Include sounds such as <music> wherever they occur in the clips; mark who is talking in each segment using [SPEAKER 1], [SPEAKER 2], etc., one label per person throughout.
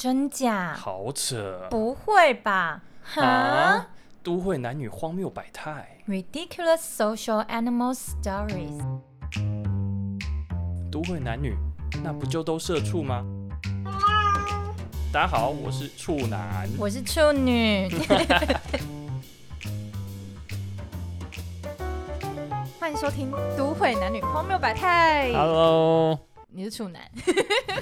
[SPEAKER 1] 真假？
[SPEAKER 2] 好扯！
[SPEAKER 1] 不会吧？哈、啊？
[SPEAKER 2] 都会男女荒谬百态
[SPEAKER 1] ，Ridiculous social animal stories。
[SPEAKER 2] 都会男女，那不就都社畜吗？大家好，我是处男，
[SPEAKER 1] 我是处女。<laughs> 欢迎收听《都会男女荒谬百态》。
[SPEAKER 2] Hello。
[SPEAKER 1] 你是处男，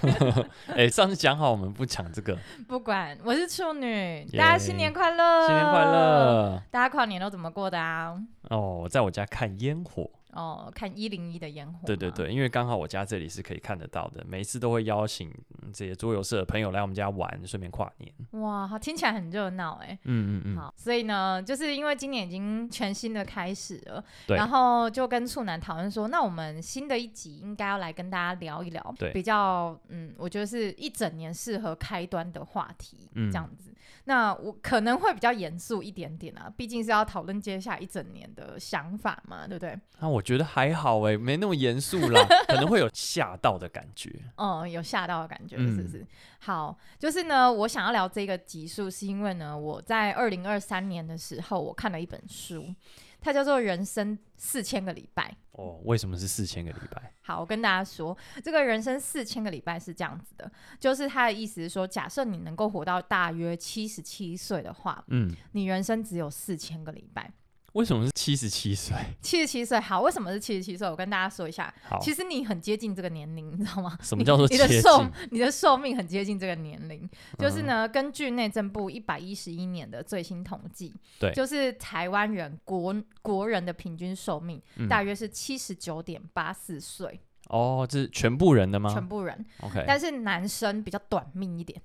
[SPEAKER 1] <laughs>
[SPEAKER 2] 哎、欸，上次讲好我们不讲这个，<laughs>
[SPEAKER 1] 不管，我是处女，yeah, 大家新年快乐，
[SPEAKER 2] 新年快乐，
[SPEAKER 1] 大家跨年都怎么过的啊？
[SPEAKER 2] 哦，在我家看烟火。
[SPEAKER 1] 哦，看一零一的烟火。
[SPEAKER 2] 对对对，因为刚好我家这里是可以看得到的，每一次都会邀请这些桌游社的朋友来我们家玩，顺便跨年。
[SPEAKER 1] 哇，好听起来很热闹哎。
[SPEAKER 2] 嗯嗯嗯。
[SPEAKER 1] 好，所以呢，就是因为今年已经全新的开始了，
[SPEAKER 2] 对。
[SPEAKER 1] 然后就跟处男讨论说，那我们新的一集应该要来跟大家聊一聊，
[SPEAKER 2] 对，
[SPEAKER 1] 比较嗯，我觉得是一整年适合开端的话题，
[SPEAKER 2] 嗯，
[SPEAKER 1] 这样子。那我可能会比较严肃一点点啊，毕竟是要讨论接下来一整年的想法嘛，对不对？
[SPEAKER 2] 那我觉得还好哎，没那么严肃啦，可能会有吓到的感觉。
[SPEAKER 1] 嗯，<laughs> 有吓到的感觉，是不是？嗯、好，就是呢，我想要聊这个集数，是因为呢，我在二零二三年的时候，我看了一本书。它叫做《人生四千个礼拜》
[SPEAKER 2] 哦，为什么是四千个礼拜？
[SPEAKER 1] 好，我跟大家说，这个人生四千个礼拜是这样子的，就是他的意思是说，假设你能够活到大约七十七岁的话，
[SPEAKER 2] 嗯，
[SPEAKER 1] 你人生只有四千个礼拜。
[SPEAKER 2] 为什么是七十七岁？<laughs>
[SPEAKER 1] 七十七岁好，为什么是七十七岁？我跟大家说一下，
[SPEAKER 2] 好，
[SPEAKER 1] 其实你很接近这个年龄，你知道吗？
[SPEAKER 2] 什么叫做？
[SPEAKER 1] 你的寿，你的寿命很接近这个年龄，就是呢，嗯、根据内政部一百一十一年的最新统计，
[SPEAKER 2] 对，
[SPEAKER 1] 就是台湾人国国人的平均寿命大约是七十九点八四岁。
[SPEAKER 2] 哦，这是全部人的吗？
[SPEAKER 1] 全部人。
[SPEAKER 2] OK，
[SPEAKER 1] 但是男生比较短命一点。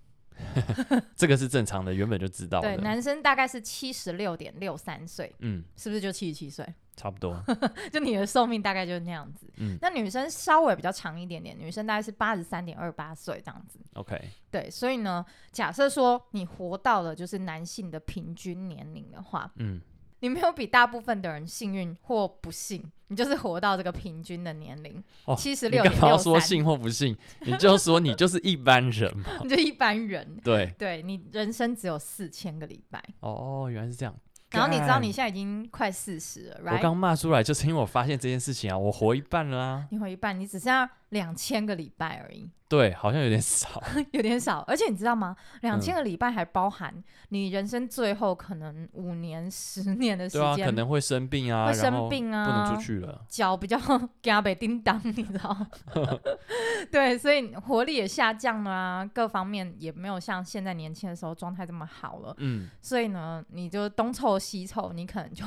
[SPEAKER 1] <laughs>
[SPEAKER 2] 这个是正常的，原本就知道。
[SPEAKER 1] 对，男生大概是七十六点六三岁，
[SPEAKER 2] 嗯，
[SPEAKER 1] 是不是就七十七岁？
[SPEAKER 2] 差不多，<laughs>
[SPEAKER 1] 就你的寿命大概就是那样子。
[SPEAKER 2] 嗯，
[SPEAKER 1] 那女生稍微比较长一点点，女生大概是八十三点二八岁这样子。
[SPEAKER 2] OK，
[SPEAKER 1] 对，所以呢，假设说你活到了就是男性的平均年龄的话，
[SPEAKER 2] 嗯。
[SPEAKER 1] 你没有比大部分的人幸运或不幸，你就是活到这个平均的年龄，七十六点六三。你要
[SPEAKER 2] 说幸或不幸？<laughs> 你就说你就是一般人嘛，<laughs>
[SPEAKER 1] 你就一般人。
[SPEAKER 2] 对，
[SPEAKER 1] 对你人生只有四千个礼拜。
[SPEAKER 2] 哦，原来是这样。
[SPEAKER 1] 然后你知道你现在已经快四十了，right?
[SPEAKER 2] 我刚骂出来就是因为我发现这件事情啊，我活一半了啊。
[SPEAKER 1] 你活一半，你只剩下两千个礼拜而已。
[SPEAKER 2] 对，好像有点少，<laughs>
[SPEAKER 1] 有点少。而且你知道吗？两千个礼拜还包含你人生最后可能五年、十年的时间，
[SPEAKER 2] 对啊，可能会生病啊，
[SPEAKER 1] 会生病啊，
[SPEAKER 2] 不能出去了，
[SPEAKER 1] 脚比较 <laughs> 惊被叮当，你知道？<laughs> 对，所以活力也下降了啊，各方面也没有像现在年轻的时候状态这么好了。
[SPEAKER 2] 嗯，
[SPEAKER 1] 所以呢，你就东凑西凑，你可能就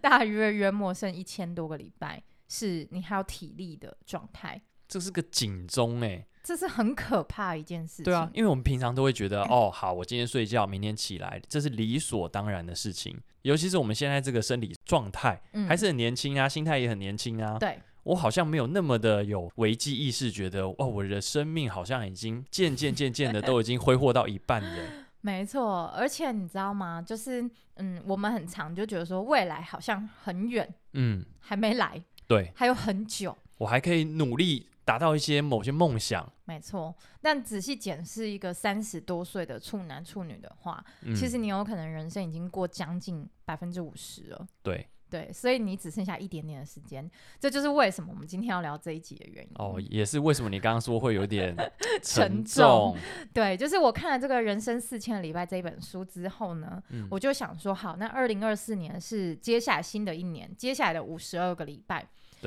[SPEAKER 1] 大约约莫剩一千多个礼拜，是你还有体力的状态。
[SPEAKER 2] 这是个警钟哎、欸。
[SPEAKER 1] 这是很可怕一件事情。
[SPEAKER 2] 对啊，因为我们平常都会觉得，哦，好，我今天睡觉，明天起来，这是理所当然的事情。尤其是我们现在这个生理状态，嗯，还是很年轻啊，心态也很年轻啊。
[SPEAKER 1] 对，
[SPEAKER 2] 我好像没有那么的有危机意识，觉得，哦，我的生命好像已经渐渐渐渐的 <laughs> 都已经挥霍到一半了。
[SPEAKER 1] 没错，而且你知道吗？就是，嗯，我们很常就觉得说，未来好像很远，
[SPEAKER 2] 嗯，
[SPEAKER 1] 还没来，
[SPEAKER 2] 对，
[SPEAKER 1] 还有很久，
[SPEAKER 2] 我还可以努力。达到一些某些梦想，
[SPEAKER 1] 没错。但仔细检视一个三十多岁的处男处女的话，嗯，其实你有可能人生已经过将近百分之五十了。
[SPEAKER 2] 对
[SPEAKER 1] 对，所以你只剩下一点点的时间。这就是为什么我们今天要聊这一集的原因。
[SPEAKER 2] 哦，也是为什么你刚刚说会有点沉重。<laughs>
[SPEAKER 1] 对，就是我看了这个人生四千个礼拜这一本书之后呢，
[SPEAKER 2] 嗯，
[SPEAKER 1] 我就想说，好，那二零二四年是接下来新的一年，接下来的五十二个礼拜。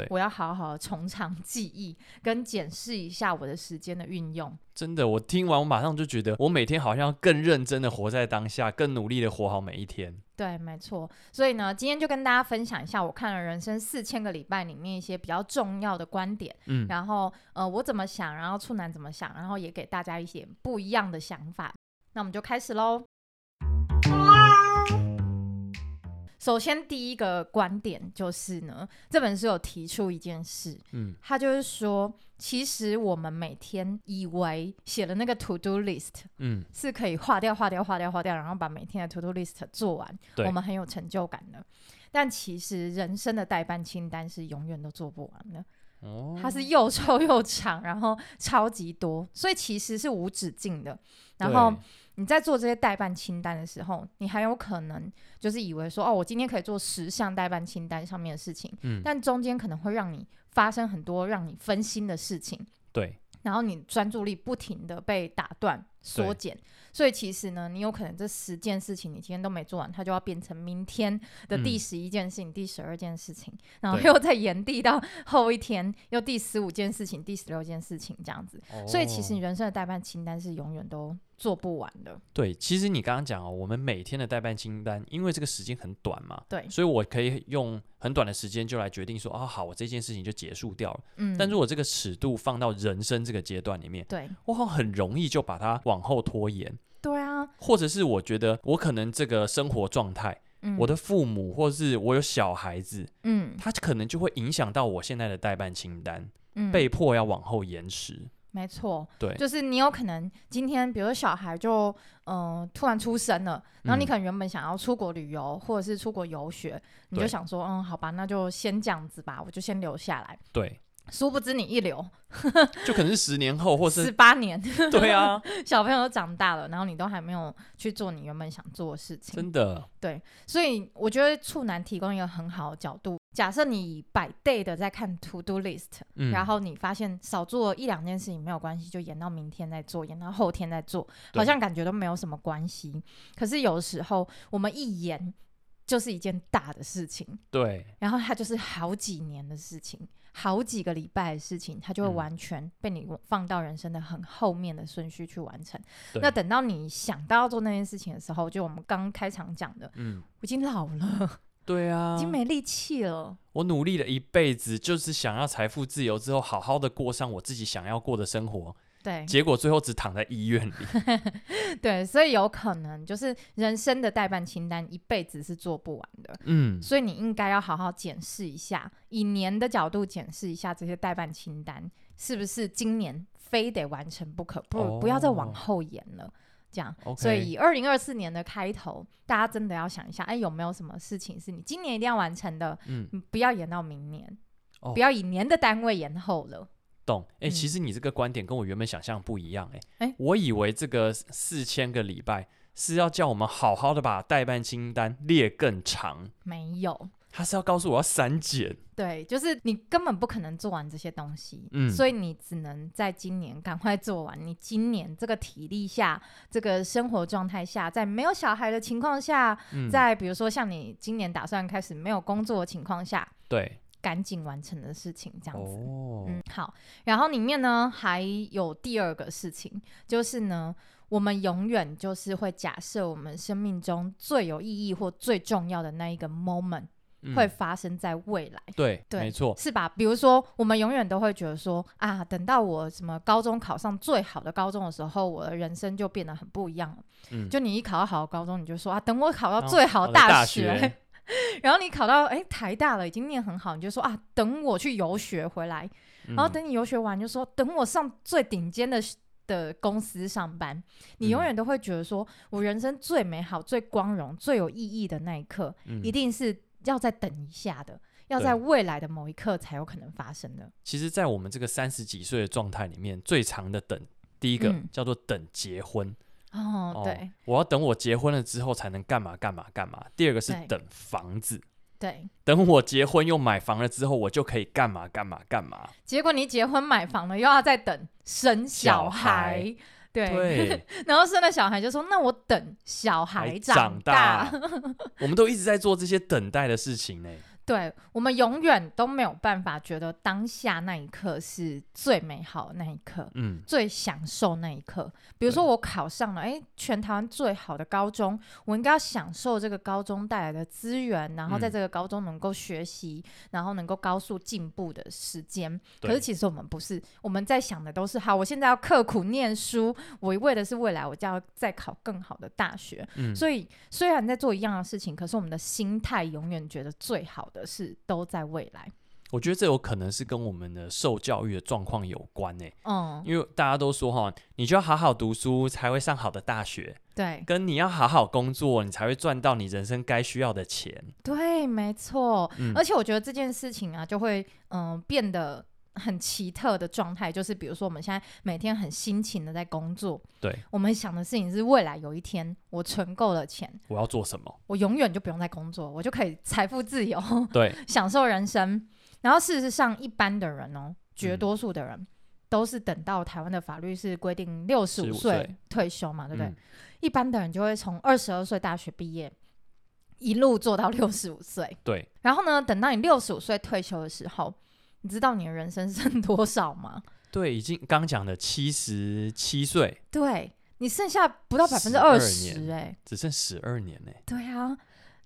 [SPEAKER 1] 我要好好从长计议，跟检视一下我的时间的运用。
[SPEAKER 2] 真的，我听完我马上就觉得，我每天好像更认真的活在当下，更努力的活好每一天。
[SPEAKER 1] 对，没错。所以呢，今天就跟大家分享一下我看了人生四千个礼拜里面一些比较重要的观点。
[SPEAKER 2] 嗯，
[SPEAKER 1] 然后呃，我怎么想，然后处男怎么想，然后也给大家一些不一样的想法。那我们就开始喽。首先，第一个观点就是呢，这本书有提出一件事，
[SPEAKER 2] 嗯，
[SPEAKER 1] 他就是说，其实我们每天以为写了那个 to do list，
[SPEAKER 2] 嗯，
[SPEAKER 1] 是可以划掉、划掉、划掉、划掉，然后把每天的 to do list 做完，我们很有成就感的。但其实人生的代办清单是永远都做不完的。
[SPEAKER 2] 哦，
[SPEAKER 1] 它是又臭又长，然后超级多，所以其实是无止境的。然后你在做这些代办清单的时候，你还有可能就是以为说，哦，我今天可以做十项代办清单上面的事情，嗯，但中间可能会让你发生很多让你分心的事情，
[SPEAKER 2] 对，
[SPEAKER 1] 然后你专注力不停的被打断。缩减，所以其实呢，你有可能这十件事情你今天都没做完，它就要变成明天的第十一件事情、嗯、第十二件事情，然后又再延递到后一天，又第十五件事情、第十六件事情这样子。哦、所以其实你人生的代办清单是永远都做不完的。
[SPEAKER 2] 对，其实你刚刚讲哦，我们每天的代办清单，因为这个时间很短嘛，
[SPEAKER 1] 对，
[SPEAKER 2] 所以我可以用很短的时间就来决定说，哦，好，我这件事情就结束掉了。嗯，但如果这个尺度放到人生这个阶段里面，
[SPEAKER 1] 对，
[SPEAKER 2] 我好像很容易就把它往后拖延。
[SPEAKER 1] 对啊，
[SPEAKER 2] 或者是我觉得我可能这个生活状态，嗯，我的父母或是我有小孩子，嗯，他可能就会影响到我现在的代办清单，嗯，被迫要往后延迟。
[SPEAKER 1] 没错，
[SPEAKER 2] 对，
[SPEAKER 1] 就是你有可能今天，比如说小孩就嗯、呃、突然出生了，然后你可能原本想要出国旅游，嗯，或者是出国游学，你就想说，嗯，好吧，那就先这样子吧，我就先留下来。
[SPEAKER 2] 对。
[SPEAKER 1] 殊不知你一留，<laughs>
[SPEAKER 2] 就可能是十年后，或是
[SPEAKER 1] 十八年。
[SPEAKER 2] 对啊，<laughs>
[SPEAKER 1] 小朋友都长大了，然后你都还没有去做你原本想做的事情。
[SPEAKER 2] 真的。
[SPEAKER 1] 对，所以我觉得处男提供一个很好的角度。假设你百 day 的在看 to do list，嗯，然后你发现少做一两件事情没有关系，就延到明天再做，延到后天再做，好像感觉都没有什么关系。可是有时候我们一延，就是一件大的事情。
[SPEAKER 2] 对。
[SPEAKER 1] 然后它就是好几年的事情。好几个礼拜的事情，它就会完全被你放到人生的很后面的顺序去完成。那等到你想到要做那件事情的时候，就我们刚开场讲的，嗯，我已经老了，
[SPEAKER 2] 对啊，
[SPEAKER 1] 已经没力气了。
[SPEAKER 2] 我努力了一辈子，就是想要财富自由之后，好好的过上我自己想要过的生活。
[SPEAKER 1] 对，
[SPEAKER 2] 结果最后只躺在医院里。<laughs>
[SPEAKER 1] 对，所以有可能就是人生的代办清单一辈子是做不完的。
[SPEAKER 2] 嗯，
[SPEAKER 1] 所以你应该要好好检视一下，以年的角度检视一下这些代办清单是不是今年非得完成不可，不、哦、不要再往后延了。这样，okay、所以以二零二四年的开头，大家真的要想一下，哎，有没有什么事情是你今年一定要完成的？嗯，不要延到明年，哦、不要以年的单位延后了。
[SPEAKER 2] 懂。哎、欸，其实你这个观点跟我原本想象不一样哎、欸，欸、我以为这个四千个礼拜是要叫我们好好的把代办清单列更长，
[SPEAKER 1] 没有，
[SPEAKER 2] 他是要告诉我要删减，
[SPEAKER 1] 对，就是你根本不可能做完这些东西，嗯，所以你只能在今年赶快做完。你今年这个体力下，这个生活状态下，在没有小孩的情况下，嗯、在比如说像你今年打算开始没有工作的情况下，
[SPEAKER 2] 对。
[SPEAKER 1] 赶紧完成的事情，这样子。
[SPEAKER 2] 哦、
[SPEAKER 1] 嗯，好。然后里面呢还有第二个事情，就是呢，我们永远就是会假设我们生命中最有意义或最重要的那一个 moment、嗯、会发生在未来。
[SPEAKER 2] 对，
[SPEAKER 1] 对，
[SPEAKER 2] 没错，
[SPEAKER 1] 是吧？比如说，我们永远都会觉得说啊，等到我什么高中考上最好的高中的时候，我的人生就变得很不一样了。嗯，就你一考到好的高中，你就说啊，等我考到最好的大学。哦 <laughs> 然后你考到哎台大了，已经念很好，你就说啊，等我去游学回来，嗯、然后等你游学完，就说等我上最顶尖的的公司上班。你永远都会觉得说，我人生最美好、最光荣、最有意义的那一刻，嗯、一定是要再等一下的，要在未来的某一刻才有可能发生的。
[SPEAKER 2] 其实，在我们这个三十几岁的状态里面，最长的等，第一个、嗯、叫做等结婚。
[SPEAKER 1] 哦，对，
[SPEAKER 2] 我要等我结婚了之后才能干嘛干嘛干嘛。第二个是等房子，
[SPEAKER 1] 对，
[SPEAKER 2] 等我结婚又买房了之后，我就可以干嘛干嘛干嘛。
[SPEAKER 1] 结果你结婚买房了，又要再等生小孩，小孩对，
[SPEAKER 2] 对 <laughs>
[SPEAKER 1] 然后生了小孩就说，那我等小孩长大。
[SPEAKER 2] 长大 <laughs> 我们都一直在做这些等待的事情呢。
[SPEAKER 1] 对，我们永远都没有办法觉得当下那一刻是最美好的那一刻，嗯，最享受那一刻。比如说我考上了，哎，全台湾最好的高中，我应该要享受这个高中带来的资源，然后在这个高中能够学习，嗯、然后能够高速进步的时间。可是其实我们不是，我们在想的都是，好，我现在要刻苦念书，我为的是未来，我就要再考更好的大学。嗯，所以虽然在做一样的事情，可是我们的心态永远觉得最好的。的事都在未来，
[SPEAKER 2] 我觉得这有可能是跟我们的受教育的状况有关呢。
[SPEAKER 1] 嗯，
[SPEAKER 2] 因为大家都说哈，你就要好好读书才会上好的大学，
[SPEAKER 1] 对，
[SPEAKER 2] 跟你要好好工作，你才会赚到你人生该需要的钱。
[SPEAKER 1] 对，没错。嗯，而且我觉得这件事情啊，就会嗯变得很奇特的状态，就是比如说我们现在每天很辛勤的在工作，
[SPEAKER 2] 对，
[SPEAKER 1] 我们想的事情是未来有一天我存够了钱，
[SPEAKER 2] 我要做什么？
[SPEAKER 1] 我永远就不用再工作，我就可以财富自由，
[SPEAKER 2] 对，<laughs>
[SPEAKER 1] 享受人生。然后事实上，一般的人哦，绝多数的人、嗯、都是等到台湾的法律是规定六十五岁退休嘛，对不对？嗯、一般的人就会从二十二岁大学毕业。一路做到六十五岁，
[SPEAKER 2] 对。
[SPEAKER 1] 然后呢，等到你六十五岁退休的时候，你知道你的人生剩多少吗？
[SPEAKER 2] 对，已经刚讲的七十七岁，
[SPEAKER 1] 对，你剩下不到百分之二十，哎，
[SPEAKER 2] 只剩十二年呢。
[SPEAKER 1] 对啊。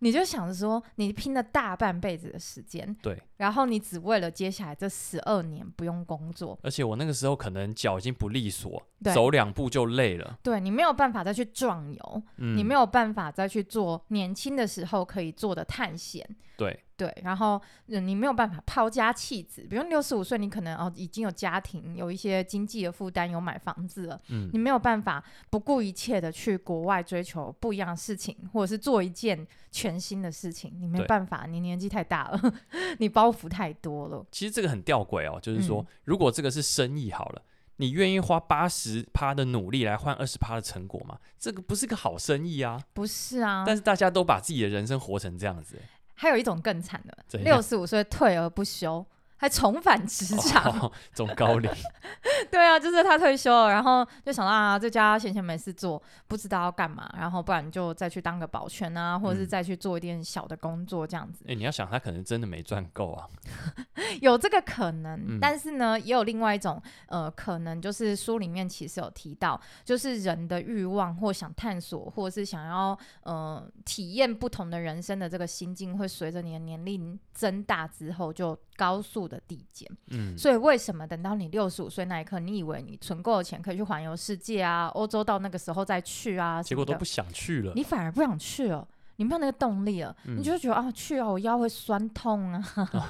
[SPEAKER 1] 你就想着说，你拼了大半辈子的时间，
[SPEAKER 2] 对，
[SPEAKER 1] 然后你只为了接下来这十二年不用工作，
[SPEAKER 2] 而且我那个时候可能脚已经不利索，走两步就累了，
[SPEAKER 1] 对，你没有办法再去壮游，嗯，你没有办法再去做年轻的时候可以做的探险，
[SPEAKER 2] 对。
[SPEAKER 1] 对，然后你没有办法抛家弃子，比如六十五岁，你可能哦已经有家庭，有一些经济的负担，有买房子了，嗯，你没有办法不顾一切的去国外追求不一样的事情，或者是做一件全新的事情，你没办法，你年纪太大了，<laughs> 你包袱太多了。
[SPEAKER 2] 其实这个很吊诡哦，就是说，嗯，如果这个是生意好了，你愿意花八十趴的努力来换二十趴的成果吗？这个不是个好生意啊，
[SPEAKER 1] 不是啊。但
[SPEAKER 2] 是大家都把自己的人生活成这样子。
[SPEAKER 1] 还有一种更惨的，六十五岁退而不休。还重返职场，
[SPEAKER 2] 哦，<laughs> 中高龄。<laughs>
[SPEAKER 1] 对啊，就是他退休了，然后就想到啊，在家闲闲没事做，不知道要干嘛，然后不然就再去当个保全啊，或者是再去做一点小的工作这样子。
[SPEAKER 2] 哎、嗯欸，你要想，他可能真的没赚够啊，<laughs>
[SPEAKER 1] 有这个可能，
[SPEAKER 2] 嗯。
[SPEAKER 1] 但是呢，也有另外一种呃可能，就是书里面其实有提到，就是人的欲望或想探索，或者是想要呃体验不同的人生的这个心境，会随着你的年龄增大之后就高速的递减，嗯，所以为什么等到你六十五岁那一刻，你以为你存够了钱可以去环游世界啊？欧洲到那个时候再去啊？
[SPEAKER 2] 结果都不想去了，
[SPEAKER 1] 你反而不想去了，你没有那个动力了，嗯、你就觉得啊，去啊，我腰会酸痛啊，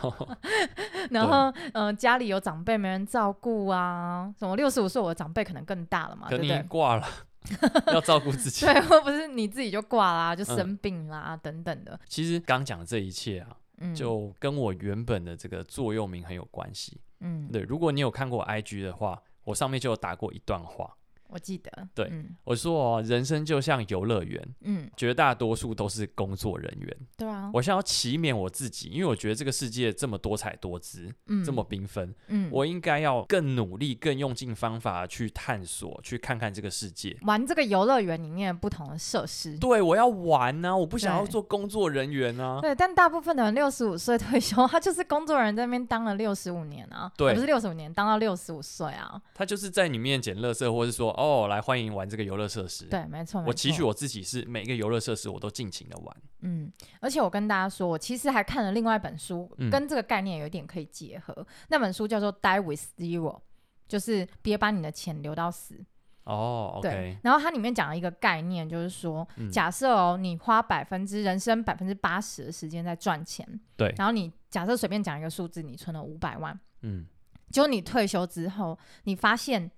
[SPEAKER 1] 哦、<laughs> 然后嗯、呃，家里有长辈没人照顾啊，什么六十五岁我的长辈可能更大了嘛，对不对？
[SPEAKER 2] 挂了，<laughs> 要照顾自己，
[SPEAKER 1] 对，或不是你自己就挂啦，就生病啦、嗯、等等的。
[SPEAKER 2] 其实刚讲的这一切啊。就跟我原本的这个座右铭很有关系。嗯，对，如果你有看过 IG 的话，我上面就有打过一段话。
[SPEAKER 1] 我记得，
[SPEAKER 2] 对、
[SPEAKER 1] 嗯，
[SPEAKER 2] 我说哦，人生就像游乐园，嗯，绝大多数都是工作人员，
[SPEAKER 1] 对啊，
[SPEAKER 2] 我想要启勉我自己，因为我觉得这个世界这么多彩多姿，嗯，这么缤纷，嗯，我应该要更努力、更用尽方法去探索，去看看这个世界，
[SPEAKER 1] 玩这个游乐园里面不同的设施。
[SPEAKER 2] 对，我要玩呢、啊，我不想要做工作人员啊。
[SPEAKER 1] 对，但大部分的人六十五岁退休，他就是工作人员在那边当了六十五年啊，对，不是六十五年，当到六十五岁啊，
[SPEAKER 2] 他就是在里面捡垃圾，或是说哦，来欢迎玩。这个游乐设施，
[SPEAKER 1] 对，没错。
[SPEAKER 2] 我期许我自己是每个游乐设施我都尽情的玩。
[SPEAKER 1] 嗯，而且我跟大家说，我其实还看了另外一本书，嗯、跟这个概念有点可以结合。那本书叫做《Die with Zero》，就是别把你的钱留到死。
[SPEAKER 2] 哦。
[SPEAKER 1] 对。然后它里面讲了一个概念，就是说，嗯、假设哦，你花百分之人生百分之八十的时间在赚钱，
[SPEAKER 2] 对。
[SPEAKER 1] 然后你假设随便讲一个数字，你存了五百万，
[SPEAKER 2] 嗯，
[SPEAKER 1] 结果你退休之后，你发现。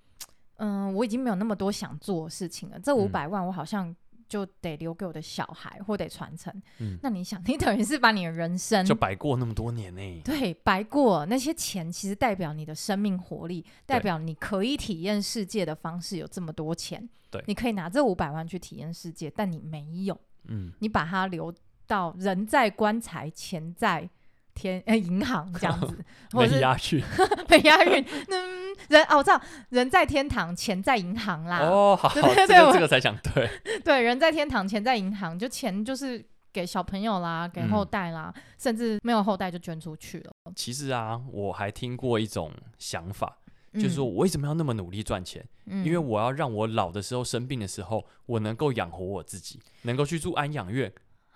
[SPEAKER 1] 嗯，我已经没有那么多想做的事情了。这五百万，我好像就得留给我的小孩，或得传承。嗯，那你想，你等于是把你的人生
[SPEAKER 2] 就白过那么多年呢？
[SPEAKER 1] 对，白过。那些钱其实代表你的生命活力，代表你可以体验世界的方式有这么多钱。
[SPEAKER 2] 对，
[SPEAKER 1] 你可以拿这五百万去体验世界，但你没有。
[SPEAKER 2] 嗯，
[SPEAKER 1] 你把它留到人在棺材，钱在天呃银行这样子，<laughs>
[SPEAKER 2] 没押韵，<laughs>
[SPEAKER 1] 没押韵。嗯，人哦，我知道，人在天堂，钱在银行啦。
[SPEAKER 2] 哦，好，对对对，这个、这个才讲对。<laughs>
[SPEAKER 1] 对，人在天堂，钱在银行，就钱就是给小朋友啦，给后代啦，嗯、甚至没有后代就捐出去了。
[SPEAKER 2] 其实啊，我还听过一种想法，就是说我为什么要那么努力赚钱？嗯、因为我要让我老的时候生病的时候，我能够养活我自己，能够去住安养院。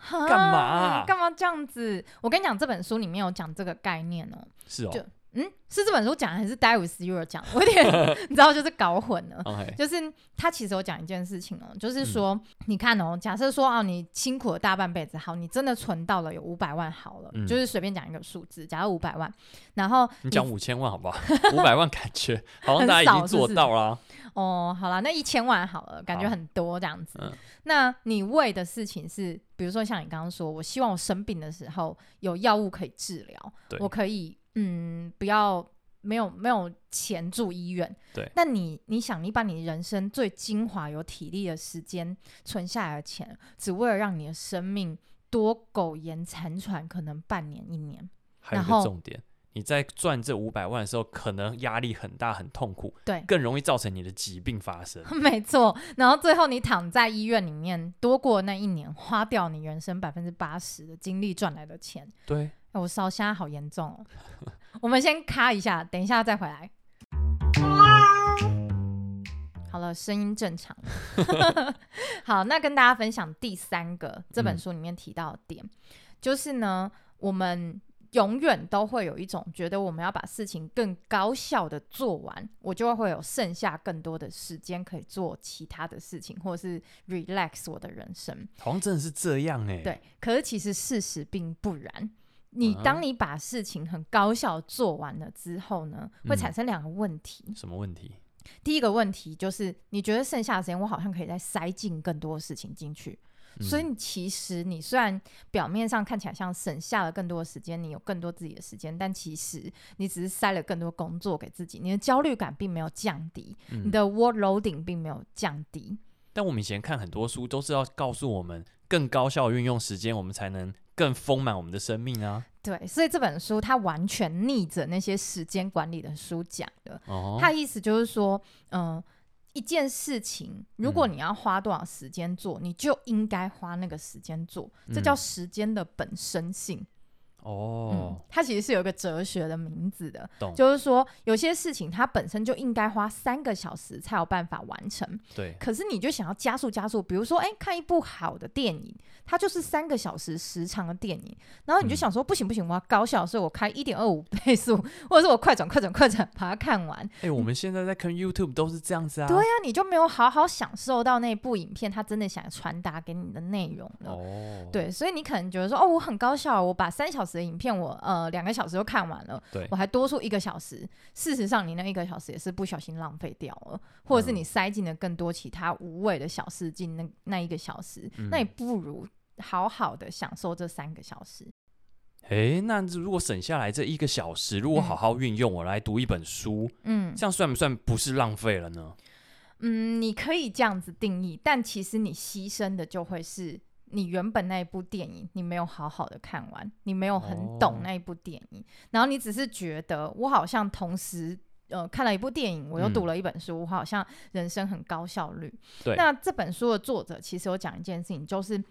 [SPEAKER 2] 干嘛、啊？
[SPEAKER 1] 干嘛这样子？我跟你讲，这本书里面有讲这个概念哦。
[SPEAKER 2] 是哦。
[SPEAKER 1] 就嗯，是这本书讲还是 with Zero 讲？我有点 <laughs> 你知道，就是搞混了。就是他其实有讲一件事情哦，就是说，嗯、你看哦，假设说啊，你辛苦了大半辈子，好，你真的存到了有五百万，好了，嗯、就是随便讲一个数字，假如五百万，然后
[SPEAKER 2] 你讲五千万好不好？五百万感觉 <laughs> 好像大家已经做到了、啊。
[SPEAKER 1] 哦，好了，那一千万好了，感觉很多这样子。嗯、那你为的事情是，比如说像你刚刚说，我希望我生病的时候有药物可以治疗，我可以。嗯，不要没有没有钱住医院。
[SPEAKER 2] 对。
[SPEAKER 1] 那你你想，你把你人生最精华、有体力的时间存下来的钱，只为了让你的生命多苟延残喘，可能半年一年。
[SPEAKER 2] 还有一个重点。你在赚这五百万的时候，可能压力很大，很痛苦，
[SPEAKER 1] 对，
[SPEAKER 2] 更容易造成你的疾病发生。<laughs>
[SPEAKER 1] 没错，然后最后你躺在医院里面，多过那一年，花掉你人生百分之八十的精力赚来的钱。
[SPEAKER 2] 对，
[SPEAKER 1] 欸、我烧虾好严重哦。<laughs> 我们先咔一下，等一下再回来。好了，声音正常。<laughs> 好，那跟大家分享第三个这本书里面提到的点，嗯、就是呢，我们。永远都会有一种觉得我们要把事情更高效的做完，我就会有剩下更多的时间可以做其他的事情，或者是 relax 我的人生。
[SPEAKER 2] 好像真的是这样哎、欸。
[SPEAKER 1] 对，可是其实事实并不然。你当你把事情很高效做完了之后呢，会产生两个问题。
[SPEAKER 2] 嗯，什么问题？
[SPEAKER 1] 第一个问题就是你觉得剩下的时间，我好像可以再塞进更多的事情进去。所以你其实你虽然表面上看起来像省下了更多的时间，你有更多自己的时间，但其实你只是塞了更多工作给自己，你的焦虑感并没有降低，嗯、你的 work loading 并没有降低。
[SPEAKER 2] 但我们以前看很多书都是要告诉我们更高效运用时间，我们才能更丰满我们的生命啊。
[SPEAKER 1] 对，所以这本书它完全逆着那些时间管理的书讲的。哦，它的意思就是说，嗯、呃。一件事情，如果你要花多少时间做，嗯、你就应该花那个时间做，这叫时间的本身性。
[SPEAKER 2] 哦、
[SPEAKER 1] 嗯，它其实是有一个哲学的名字的，
[SPEAKER 2] 懂
[SPEAKER 1] 就是说有些事情它本身就应该花三个小时才有办法完成。
[SPEAKER 2] 对，
[SPEAKER 1] 可是你就想要加速加速，比如说，哎、欸，看一部好的电影，它就是三个小时时长的电影，然后你就想说，嗯、不行不行，我要高效，所以我开一点二五倍速，或者是我快转快转快转把它看完。
[SPEAKER 2] 哎、欸，我们现在在看 YouTube 都是这样子啊。
[SPEAKER 1] 对呀、啊，你就没有好好享受到那部影片，它真的想传达给你的内容了。哦，对，所以你可能觉得说，哦，我很高效，我把三小时的影片我呃。呃，两个小时就看完了，
[SPEAKER 2] 对，
[SPEAKER 1] 我还多出一个小时。事实上，你那一个小时也是不小心浪费掉了，或者是你塞进了更多其他无谓的小事进那那一个小时，嗯、那你不如好好的享受这三个小时。
[SPEAKER 2] 诶，那如果省下来这一个小时，如果好好运用，我来读一本书，嗯，这样算不算不是浪费了呢？
[SPEAKER 1] 嗯，你可以这样子定义，但其实你牺牲的就会是。你原本那一部电影，你没有好好的看完，你没有很懂那一部电影，哦、然后你只是觉得我好像同时呃看了一部电影，我又读了一本书，嗯、我好像人生很高效率。
[SPEAKER 2] 对，
[SPEAKER 1] 那这本书的作者其实有讲一件事情，就是。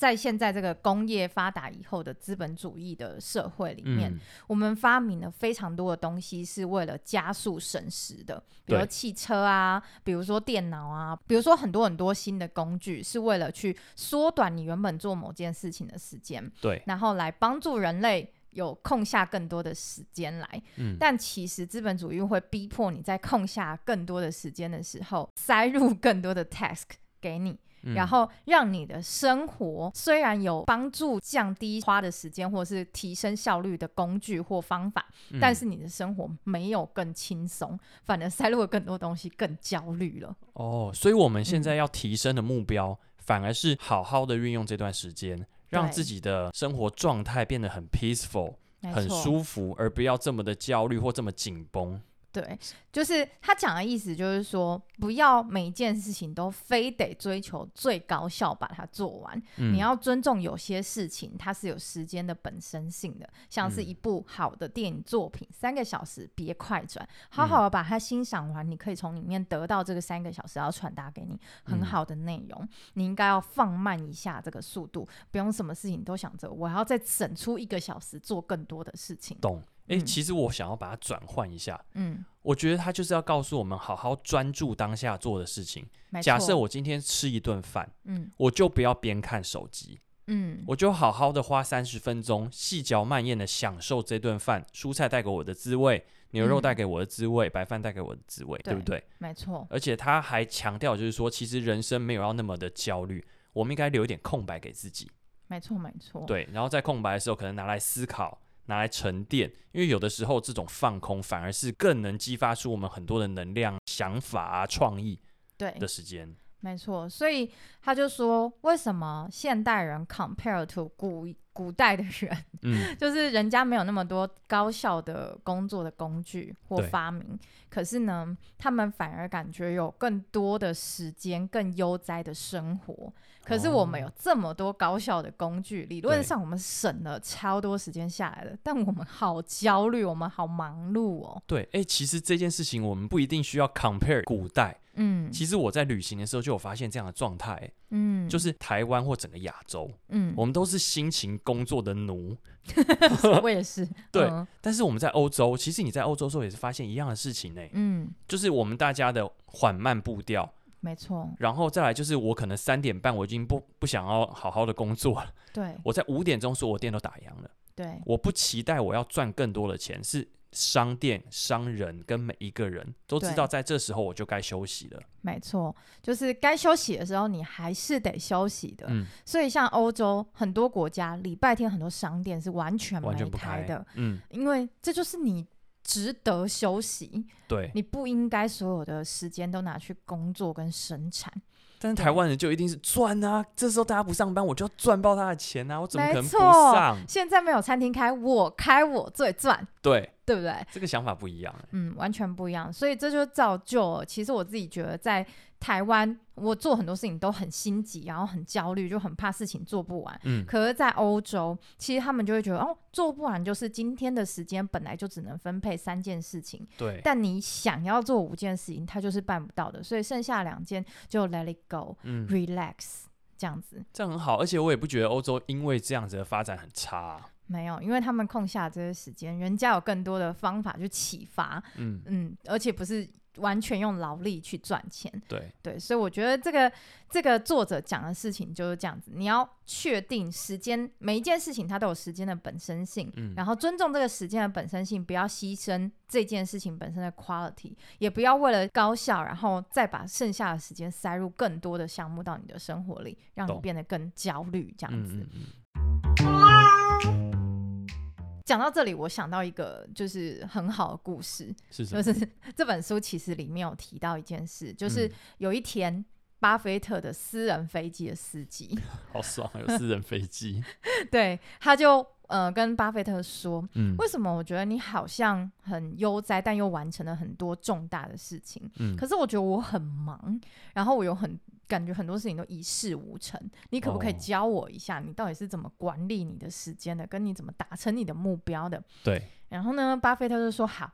[SPEAKER 1] 在现在这个工业发达以后的资本主义的社会里面，嗯、我们发明了非常多的东西，是为了加速省时的，比如汽车啊，比如说电脑啊，比如说很多很多新的工具，是为了去缩短你原本做某件事情的时间，
[SPEAKER 2] 对，
[SPEAKER 1] 然后来帮助人类有空下更多的时间来。嗯、但其实资本主义会逼迫你在空下更多的时间的时候，塞入更多的 task 给你。然后让你的生活虽然有帮助降低花的时间，或是提升效率的工具或方法，嗯、但是你的生活没有更轻松，反而塞入了更多东西，更焦虑了。
[SPEAKER 2] 哦，所以我们现在要提升的目标，嗯、反而是好好的运用这段时间，让自己的生活状态变得很 peaceful，很舒服，而不要这么的焦虑或这么紧绷。
[SPEAKER 1] 对，就是他讲的意思，就是说，不要每一件事情都非得追求最高效把它做完。嗯、你要尊重有些事情，它是有时间的本身性的，像是一部好的电影作品，嗯、三个小时别快转，好好的把它欣赏完，嗯、你可以从里面得到这个三个小时要传达给你很好的内容。嗯、你应该要放慢一下这个速度，不用什么事情都想着我要再省出一个小时做更多的事情。
[SPEAKER 2] 懂。诶、欸，其实我想要把它转换一下。
[SPEAKER 1] 嗯，
[SPEAKER 2] 我觉得他就是要告诉我们，好好专注当下做的事情。假设我今天吃一顿饭，嗯，我就不要边看手机，
[SPEAKER 1] 嗯，
[SPEAKER 2] 我就好好的花三十分钟，细嚼慢咽的享受这顿饭，蔬菜带给我的滋味，牛肉带给我的滋味，嗯、白饭带给我的滋味，对，对不对？
[SPEAKER 1] 没错。
[SPEAKER 2] 而且他还强调，就是说，其实人生没有要那么的焦虑，我们应该留一点空白给自己。
[SPEAKER 1] 没错，没错。
[SPEAKER 2] 对，然后在空白的时候，可能拿来思考。拿来沉淀，因为有的时候这种放空反而是更能激发出我们很多的能量、想法啊、创意对的时间。
[SPEAKER 1] 没错，所以他就说，为什么现代人 compare to 古古代的人，<laughs> 嗯，就是人家没有那么多高效的工作的工具或发明，可是呢，他们反而感觉有更多的时间、更悠哉的生活。可是我们有这么多高效的工具，哦、理论上我们省了超多时间下来了，但我们好焦虑，我们好忙碌哦。
[SPEAKER 2] 对，哎、欸，其实这件事情我们不一定需要 compare 古代，嗯，其实我在旅行的时候就有发现这样的状态，嗯，就是台湾或整个亚洲，嗯，我们都是辛勤工作的奴，<laughs>
[SPEAKER 1] 我也是，<laughs>
[SPEAKER 2] 对。嗯、但是我们在欧洲，其实你在欧洲的时候也是发现一样的事情呢，嗯，就是我们大家的缓慢步调。
[SPEAKER 1] 没错，
[SPEAKER 2] 然后再来就是我可能三点半我已经不不想要好好的工作了，
[SPEAKER 1] 对，
[SPEAKER 2] 我在五点钟说我店都打烊了，
[SPEAKER 1] 对，
[SPEAKER 2] 我不期待我要赚更多的钱，是商店商人跟每一个人都知道，在这时候我就该休息了。
[SPEAKER 1] 没错，就是该休息的时候你还是得休息的。嗯，所以像欧洲很多国家礼拜天很多商店是完全没开的，嗯，因为这就是你。值得休息，
[SPEAKER 2] 对，
[SPEAKER 1] 你不应该所有的时间都拿去工作跟生产。
[SPEAKER 2] 但是台湾人就一定是赚啊，这时候大家不上班，我就要赚爆他的钱啊，我怎么可能不上？
[SPEAKER 1] 现在没有餐厅开，我开我最赚，
[SPEAKER 2] 对，
[SPEAKER 1] 对不对？
[SPEAKER 2] 这个想法不一样欸，
[SPEAKER 1] 嗯，完全不一样。所以这就造就了，其实我自己觉得在。台湾，我做很多事情都很心急，然后很焦虑，就很怕事情做不完。嗯，可是，在欧洲，其实他们就会觉得，哦，做不完就是今天的时间本来就只能分配三件事情。
[SPEAKER 2] 对。
[SPEAKER 1] 但你想要做五件事情，他就是办不到的，所以剩下两件就 let it go，嗯，relax 这样子。
[SPEAKER 2] 这样很好，而且我也不觉得欧洲因为这样子的发展很差啊。
[SPEAKER 1] 没有，因为他们空下这些时间，人家有更多的方法去启发。嗯嗯，而且不是。完全用劳力去赚钱，
[SPEAKER 2] 对。
[SPEAKER 1] 对，所以我觉得这个这个作者讲的事情就是这样子，你要确定时间，每一件事情它都有时间的本身性，嗯，然后尊重这个时间的本身性，不要牺牲这件事情本身的 quality，也不要为了高效，然后再把剩下的时间塞入更多的项目到你的生活里，让你变得更焦虑，这样子。嗯嗯嗯讲到这里，我想到一个就是很好的故事，
[SPEAKER 2] 是
[SPEAKER 1] 就是 <laughs> 这本书其实里面有提到一件事，就是有一天巴菲特的私人飞机的司机，<laughs>
[SPEAKER 2] 好爽，有私人飞机，<laughs>
[SPEAKER 1] 对，他就呃跟巴菲特说，嗯，为什么我觉得你好像很悠哉，但又完成了很多重大的事情，嗯，可是我觉得我很忙，然后我有很。感觉很多事情都一事无成，你可不可以教我一下，你到底是怎么管理你的时间的，跟你怎么达成你的目标的？
[SPEAKER 2] 对。
[SPEAKER 1] 然后呢，巴菲特就说：“好，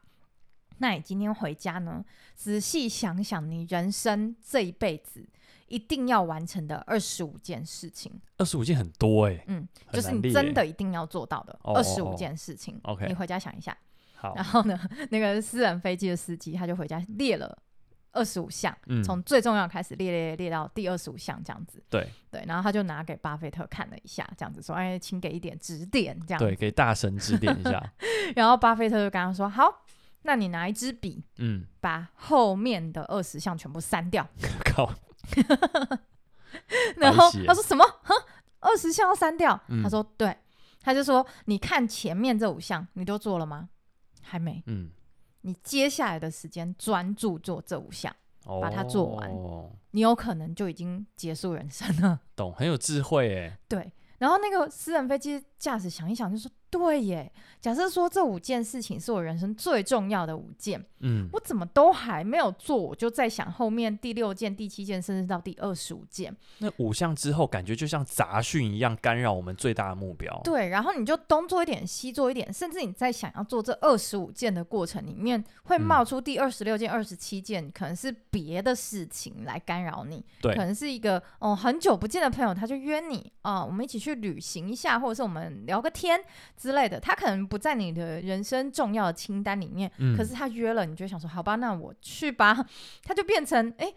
[SPEAKER 1] 那你今天回家呢，仔细想想你人生这一辈子一定要完成的二十五件事情。
[SPEAKER 2] 二十五件很多哎、欸，
[SPEAKER 1] 嗯，就是你真的一定要做到的二十五件事情。OK，你回家想一下。
[SPEAKER 2] 好。
[SPEAKER 1] 然后呢，那个私人飞机的司机他就回家列了。二十五项，从最重要开始列列列到第二十五项这样子。
[SPEAKER 2] 对
[SPEAKER 1] 对，然后他就拿给巴菲特看了一下，这样子说：“哎，请给一点指点。”这样子
[SPEAKER 2] 对，给大神指点一下。<laughs>
[SPEAKER 1] 然后巴菲特就跟他说：“好，那你拿一支笔，嗯，把后面的二十项全部删掉。<laughs> ”靠！<laughs> 然后他说什么？哼，二十项要删掉？嗯、他说对，他就说：“你看前面这五项，你都做了吗？还没。”嗯。你接下来的时间专注做这五项，把它做完，哦，你有可能就已经结束人生了。
[SPEAKER 2] 懂，很有智慧诶。
[SPEAKER 1] 对，然后那个私人飞机驾驶想一想，就说。对耶，假设说这五件事情是我人生最重要的五件，嗯，我怎么都还没有做，我就在想后面第六件、第七件，甚至到第二十五件。
[SPEAKER 2] 那五项之后，感觉就像杂讯一样，干扰我们最大的目标。
[SPEAKER 1] 对，然后你就东做一点，西做一点，甚至你在想要做这二十五件的过程里面，会冒出第二十六件、二十七件，可能是别的事情来干扰你。
[SPEAKER 2] 对，
[SPEAKER 1] 可能是一个哦很久不见的朋友，他就约你啊，我们一起去旅行一下，或者是我们聊个天。之类的，他可能不在你的人生重要的清单里面，嗯、可是他约了，你就想说好吧，那我去吧。<laughs> 他就变成哎，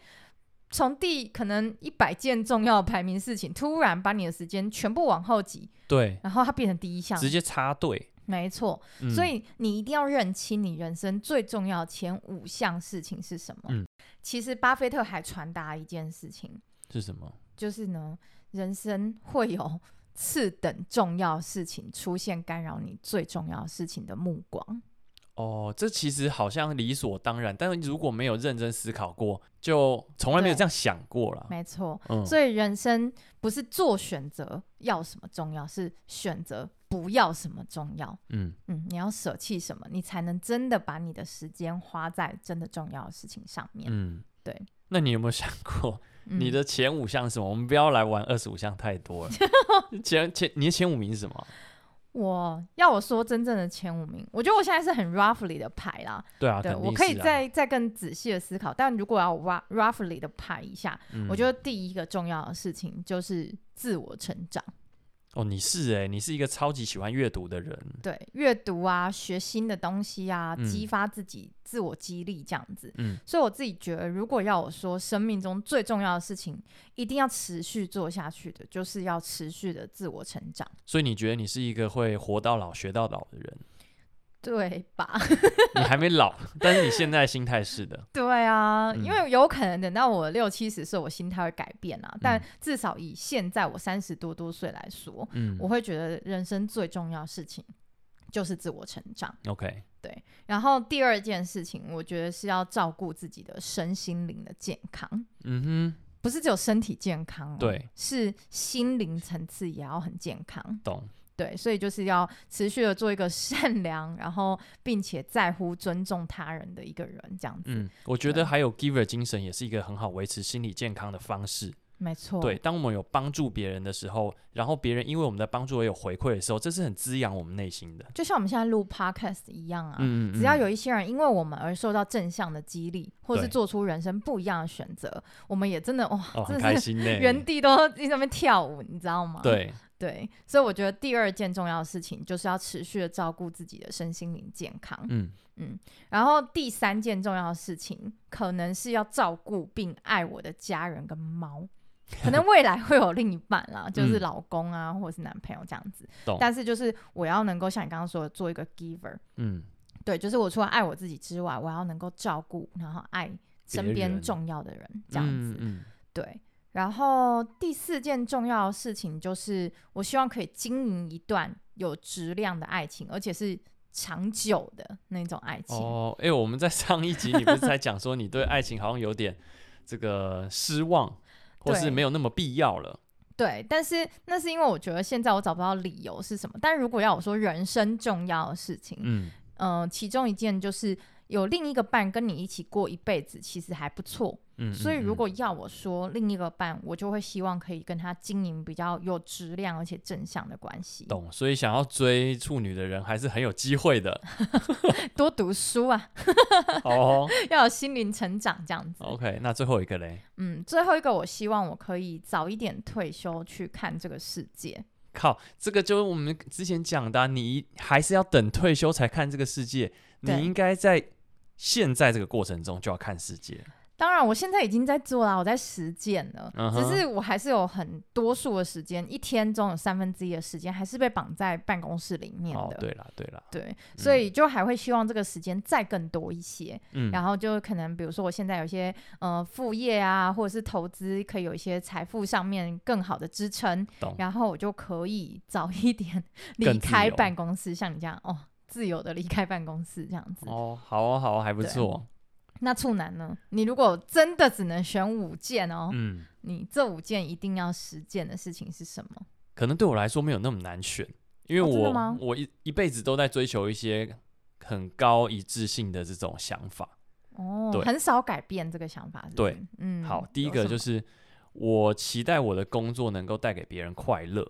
[SPEAKER 1] 从第可能一百件重要的排名事情，突然把你的时间全部往后挤，
[SPEAKER 2] 对，
[SPEAKER 1] 然后他变成第一项，
[SPEAKER 2] 直接插队，
[SPEAKER 1] 没错。嗯、所以你一定要认清你人生最重要的前五项事情是什么。嗯、其实巴菲特还传达一件事情
[SPEAKER 2] 是什么？
[SPEAKER 1] 就是呢，人生会有。次等重要事情出现干扰你最重要事情的目光
[SPEAKER 2] 哦，这其实好像理所当然，但是如果没有认真思考过，就从来没有这样想过了。
[SPEAKER 1] 没错，
[SPEAKER 2] 嗯，
[SPEAKER 1] 所以人生不是做选择要什么重要，是选择不要什么重要。
[SPEAKER 2] 嗯
[SPEAKER 1] 嗯，你要舍弃什么，你才能真的把你的时间花在真的重要的事情上面。
[SPEAKER 2] 嗯，
[SPEAKER 1] 对。
[SPEAKER 2] 那你有没有想过，你的前五项是什么？嗯、我们不要来玩二十五项太多了。<laughs> 前前你的前五名是什么？
[SPEAKER 1] 我要我说真正的前五名，我觉得我现在是很 roughly 的排啦。
[SPEAKER 2] 对啊，
[SPEAKER 1] 对，
[SPEAKER 2] 啊、
[SPEAKER 1] 我可以再再更仔细的思考。但如果要 roughly 的排一下，嗯、我觉得第一个重要的事情就是自我成长。
[SPEAKER 2] 哦，你是哎、欸，你是一个超级喜欢阅读的人。
[SPEAKER 1] 对，阅读啊，学新的东西啊，
[SPEAKER 2] 嗯、
[SPEAKER 1] 激发自己，自我激励这样子。
[SPEAKER 2] 嗯，
[SPEAKER 1] 所以我自己觉得，如果要我说，生命中最重要的事情，一定要持续做下去的，就是要持续的自我成长。
[SPEAKER 2] 所以你觉得你是一个会活到老学到老的人？
[SPEAKER 1] 对吧？<laughs>
[SPEAKER 2] 你还没老，但是你现在心态是的。
[SPEAKER 1] 对啊，
[SPEAKER 2] 嗯、
[SPEAKER 1] 因为有可能等到我六七十岁，我心态会改变啊。
[SPEAKER 2] 嗯、
[SPEAKER 1] 但至少以现在我三十多多岁来说，嗯，我会觉得人生最重要的事情就是自我成长。
[SPEAKER 2] OK，
[SPEAKER 1] 对。然后第二件事情，我觉得是要照顾自己的身心灵的健康。
[SPEAKER 2] 嗯哼，
[SPEAKER 1] 不是只有身体健康、哦，
[SPEAKER 2] 对，
[SPEAKER 1] 是心灵层次也要很健康。
[SPEAKER 2] 懂。
[SPEAKER 1] 对，所以就是要持续的做一个善良，然后并且在乎、尊重他人的一个人，这样子。
[SPEAKER 2] 嗯，我觉得还有 giver 精神也是一个很好维持心理健康的方式。
[SPEAKER 1] 没错。对，
[SPEAKER 2] 当我们有帮助别人的时候，然后别人因为我们的帮助而有回馈的时候，这是很滋养我们内心的。
[SPEAKER 1] 就像我们现在录 podcast 一样啊，
[SPEAKER 2] 嗯嗯嗯，
[SPEAKER 1] 只要有一些人因为我们而受到正向的激励，或是做出人生不一样的选择，我们也真的哇，
[SPEAKER 2] 哦，
[SPEAKER 1] 真的
[SPEAKER 2] 很开心呢，
[SPEAKER 1] 原地都在那边跳舞，你知道吗？
[SPEAKER 2] 对。
[SPEAKER 1] 对，所以我觉得第二件重要的事情就是要持续的照顾自己的身心灵健康。
[SPEAKER 2] 嗯
[SPEAKER 1] 嗯，然后第三件重要的事情，可能是要照顾并爱我的家人跟猫。可能未来会有另一半啦，就是老公啊，或者是男朋友这样子。
[SPEAKER 2] 懂。
[SPEAKER 1] 但是就是我要能够像你刚刚说的，做一个 giver。
[SPEAKER 2] 嗯，
[SPEAKER 1] 对，就是我除了爱我自己之外，我要能够照顾，然后爱身边重要的人，人这样子。
[SPEAKER 2] 嗯，嗯
[SPEAKER 1] 对。然后第四件重要的事情就是，我希望可以经营一段有质量的爱情，而且是长久的那种爱情。
[SPEAKER 2] 哦，哎，我们在上一集你不是才讲说你对爱情好像有点这个失望，或是没有那么必要了？
[SPEAKER 1] 对，但是那是因为我觉得现在我找不到理由是什么。但如果要我说人生重要的事情，嗯，呃，其中一件就是有另一个伴跟你一起过一辈子，其实还不错。嗯，所以如果要我说另一个伴，我就会希望可以跟他经营比较有质量而且正向的关系。
[SPEAKER 2] 懂，所以想要追处女的人还是很有机会的。<laughs>
[SPEAKER 1] 多读书啊，<laughs>
[SPEAKER 2] 哦，
[SPEAKER 1] 要有心灵成长这样子。
[SPEAKER 2] OK，那最后一个嘞？
[SPEAKER 1] 嗯，最后一个我希望我可以早一点退休去看这个世界。
[SPEAKER 2] 靠，这个就是我们之前讲的啊，你还是要等退休才看这个世界。你应该在现在这个过程中就要看世界。
[SPEAKER 1] 当然，我现在已经在做了，我在实践了。
[SPEAKER 2] Uh huh.
[SPEAKER 1] 只是我还是有很多数的时间，一天中有三分之一的时间还是被绑在办公室里面的。
[SPEAKER 2] 哦，对了，对了，
[SPEAKER 1] 对，所以就还会希望这个时间再更多一些。
[SPEAKER 2] 嗯，
[SPEAKER 1] 然后就可能比如说我现在有些呃副业啊，或者是投资，可以有一些财富上面更好的支
[SPEAKER 2] 撑。
[SPEAKER 1] 然后我就可以早一点 <laughs> 离开办公室，像你这样哦，自由的离开办公室这样子。
[SPEAKER 2] 哦，好啊，好啊，还不错。
[SPEAKER 1] 那处男呢？你如果真的只能选五件哦，
[SPEAKER 2] 嗯，
[SPEAKER 1] 你这五件一定要实践的事情是什么？
[SPEAKER 2] 可能对我来说没有那么难选，因为我、
[SPEAKER 1] 哦、
[SPEAKER 2] 我一一辈子都在追求一些很高一致性的这种想法。
[SPEAKER 1] 哦，
[SPEAKER 2] 对
[SPEAKER 1] 很少改变这个想法是是？
[SPEAKER 2] 对，
[SPEAKER 1] 嗯，
[SPEAKER 2] 好，第一个就是我期待我的工作能够带给别人快乐。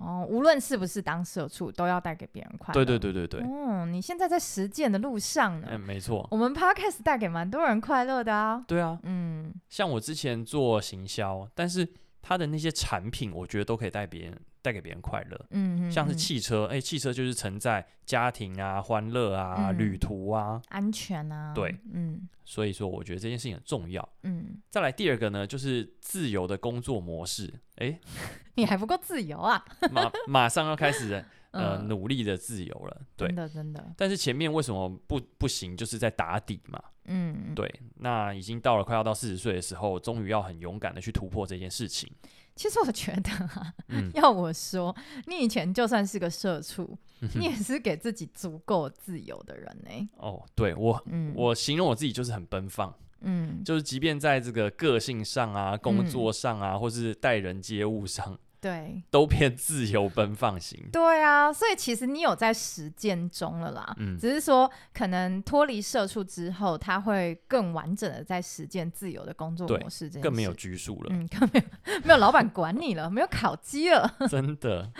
[SPEAKER 1] 哦，无论是不是当社畜，都要带给别人快乐。
[SPEAKER 2] 对对对对对。
[SPEAKER 1] 哦，你现在在实践的路上呢？
[SPEAKER 2] 嗯，没错。
[SPEAKER 1] 我们 Podcast 带给蛮多人快乐的啊。
[SPEAKER 2] 对啊。
[SPEAKER 1] 嗯，
[SPEAKER 2] 像我之前做行销，但是他的那些产品，我觉得都可以带别人带给别人快乐。
[SPEAKER 1] 嗯，
[SPEAKER 2] 像是汽车，哎、欸，汽车就是承载家庭啊、欢乐啊、
[SPEAKER 1] 嗯、
[SPEAKER 2] 旅途啊、
[SPEAKER 1] 安全啊。
[SPEAKER 2] 对，
[SPEAKER 1] 嗯。
[SPEAKER 2] 所以说，我觉得这件事情很重要。
[SPEAKER 1] 嗯。
[SPEAKER 2] 再来第二个呢，就是自由的工作模式。哎、欸。<laughs>
[SPEAKER 1] 你还不够自由啊！
[SPEAKER 2] 马马上要开始呃、
[SPEAKER 1] 嗯、
[SPEAKER 2] 努力的自由了，对，
[SPEAKER 1] 真的真的。
[SPEAKER 2] 但是前面为什么不不行？就是在打底嘛。
[SPEAKER 1] 嗯，
[SPEAKER 2] 对。那已经到了快要到四十岁的时候，终于要很勇敢的去突破这件事情。
[SPEAKER 1] 其实我觉得啊，
[SPEAKER 2] 嗯、<laughs>
[SPEAKER 1] 要我说，你以前就算是个社畜，你也是给自己足够自由的人呢、欸。
[SPEAKER 2] 哦，对我，
[SPEAKER 1] 嗯、
[SPEAKER 2] 我形容我自己就是很奔放，
[SPEAKER 1] 嗯，
[SPEAKER 2] 就是即便在这个个性上啊、工作上啊，嗯、或是待人接物上。
[SPEAKER 1] 对，
[SPEAKER 2] 都偏自由奔放型。
[SPEAKER 1] 对啊，所以其实你有在实践中了啦。嗯，只是说可能脱离社畜之后，他会更完整的在实践自由的工作模式，
[SPEAKER 2] 更没有拘束了。
[SPEAKER 1] 嗯，<laughs> 更没有没有老板管你了，没有考绩了。<laughs>
[SPEAKER 2] 真的。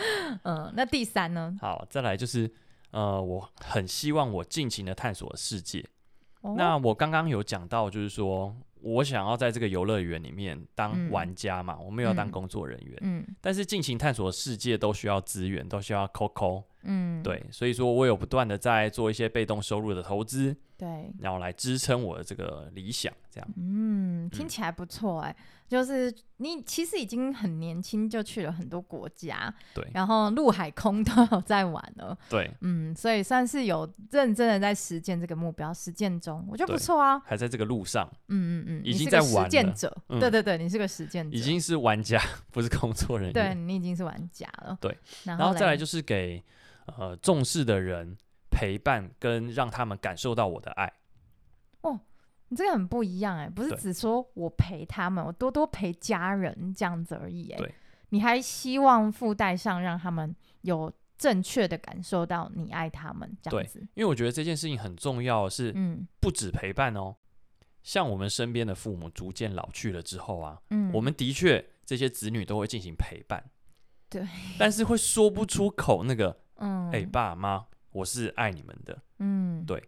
[SPEAKER 1] 嗯，那第三呢？
[SPEAKER 2] 好，再来就是呃，我很希望我尽情的探索世界。
[SPEAKER 1] 哦、
[SPEAKER 2] 那我刚刚有讲到，就是说。我想要在这个游乐园里面当玩家嘛，嗯、我没有要当工作人员。
[SPEAKER 1] 嗯，
[SPEAKER 2] 但是尽情探索世界都需要资源，都需要 COCO。
[SPEAKER 1] 嗯，
[SPEAKER 2] 对，所以说我有不断的在做一些被动收入的投资，
[SPEAKER 1] 对，
[SPEAKER 2] 然后来支撑我的这个理想，这样。
[SPEAKER 1] 嗯，听起来不错哎、欸。嗯就是你其实已经很年轻就去了很多国家，
[SPEAKER 2] 对，
[SPEAKER 1] 然后陆海空 <laughs> 都有在玩了，
[SPEAKER 2] 对，
[SPEAKER 1] 嗯，所以算是有认真的在实践这个目标，实践中，我觉得不错啊，
[SPEAKER 2] 还在这个路上，
[SPEAKER 1] 嗯嗯嗯，
[SPEAKER 2] 已经在玩了，
[SPEAKER 1] 实践者，嗯、对对对，你是个实践者，
[SPEAKER 2] 已经是玩家，<laughs> 不是工作人员，
[SPEAKER 1] 对，你已经是玩家了，
[SPEAKER 2] 对，
[SPEAKER 1] 然后，
[SPEAKER 2] 然后再来就是给呃重视的人陪伴，跟让他们感受到我的爱，
[SPEAKER 1] 哦。你这个很不一样哎、欸，不是只说我陪他们，我多多陪家人这样子而已哎、欸。你还希望附带上让他们有正确的感受到你爱他们这样子。
[SPEAKER 2] 因为我觉得这件事情很重要，是嗯，不止陪伴哦。嗯、像我们身边的父母逐渐老去了之后啊，嗯，我们的确这些子女都会进行陪伴，
[SPEAKER 1] 对，
[SPEAKER 2] 但是会说不出口那个，
[SPEAKER 1] 嗯，
[SPEAKER 2] 哎、欸，爸妈，我是爱你们的，
[SPEAKER 1] 嗯，
[SPEAKER 2] 对。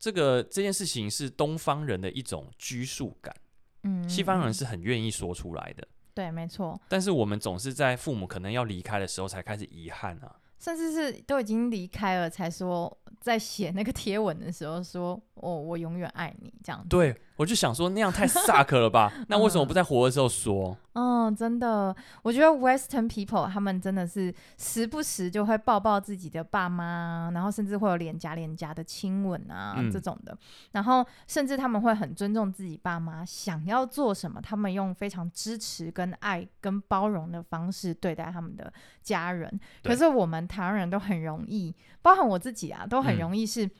[SPEAKER 2] 这个这件事情是东方人的一种拘束感，
[SPEAKER 1] 嗯，
[SPEAKER 2] 西方人是很愿意说出来的，
[SPEAKER 1] 对，没错。
[SPEAKER 2] 但是我们总是在父母可能要离开的时候才开始遗憾啊，
[SPEAKER 1] 甚至是都已经离开了才说，在写那个贴文的时候说，哦，我永远爱你这样子。
[SPEAKER 2] 对，我就想说那样太 suck 了吧？<laughs> 那为什么不在活的时候说？
[SPEAKER 1] 嗯，真的，我觉得 Western people 他们真的是时不时就会抱抱自己的爸妈，然后甚至会有脸颊脸颊的亲吻啊、嗯、这种的，然后甚至他们会很尊重自己爸妈想要做什么，他们用非常支持、跟爱、跟包容的方式对待他们的家人。可是我们台湾人都很容易，包含我自己啊，都很容易是，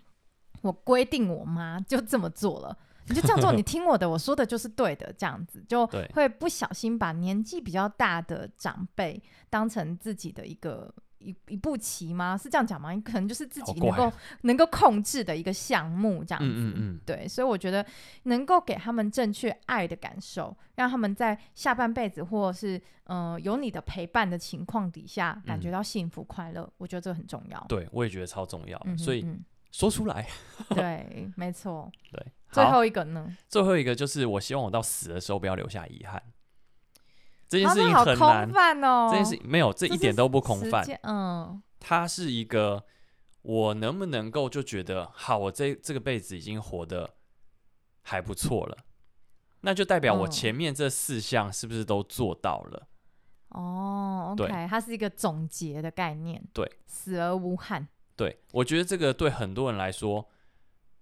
[SPEAKER 1] 我规定我妈就这么做了。你就这样做，你 <laughs> 听我的，我说的就是对的，这样子就会不小心把年纪比较大的长辈当成自己的一个一一步棋吗？是这样讲吗？可能就是自己能够能够控制的一个项目，这样子。
[SPEAKER 2] 嗯嗯嗯。
[SPEAKER 1] 对，所以我觉得能够给他们正确爱的感受，让他们在下半辈子或者是嗯、呃、有你的陪伴的情况底下，感觉到幸福快乐，嗯、我觉得这很重要。
[SPEAKER 2] 对，我也觉得超重要。
[SPEAKER 1] 嗯、
[SPEAKER 2] 所以说出来。<laughs>
[SPEAKER 1] 对，没错。
[SPEAKER 2] 对。
[SPEAKER 1] 最后一个呢？
[SPEAKER 2] 最后一个就是我希望我到死的时候不要留下遗憾。这件事情很
[SPEAKER 1] 难。
[SPEAKER 2] 这件事没有，这一点都不空泛。
[SPEAKER 1] 嗯，
[SPEAKER 2] 它是一个我能不能够就觉得好，我这这个辈子已经活得还不错了，那就代表我前面这四项是不是都做到了？
[SPEAKER 1] 哦，OK，它是一个总结的概念。
[SPEAKER 2] 对，
[SPEAKER 1] 死而无憾。
[SPEAKER 2] 对，我觉得这个对很多人来说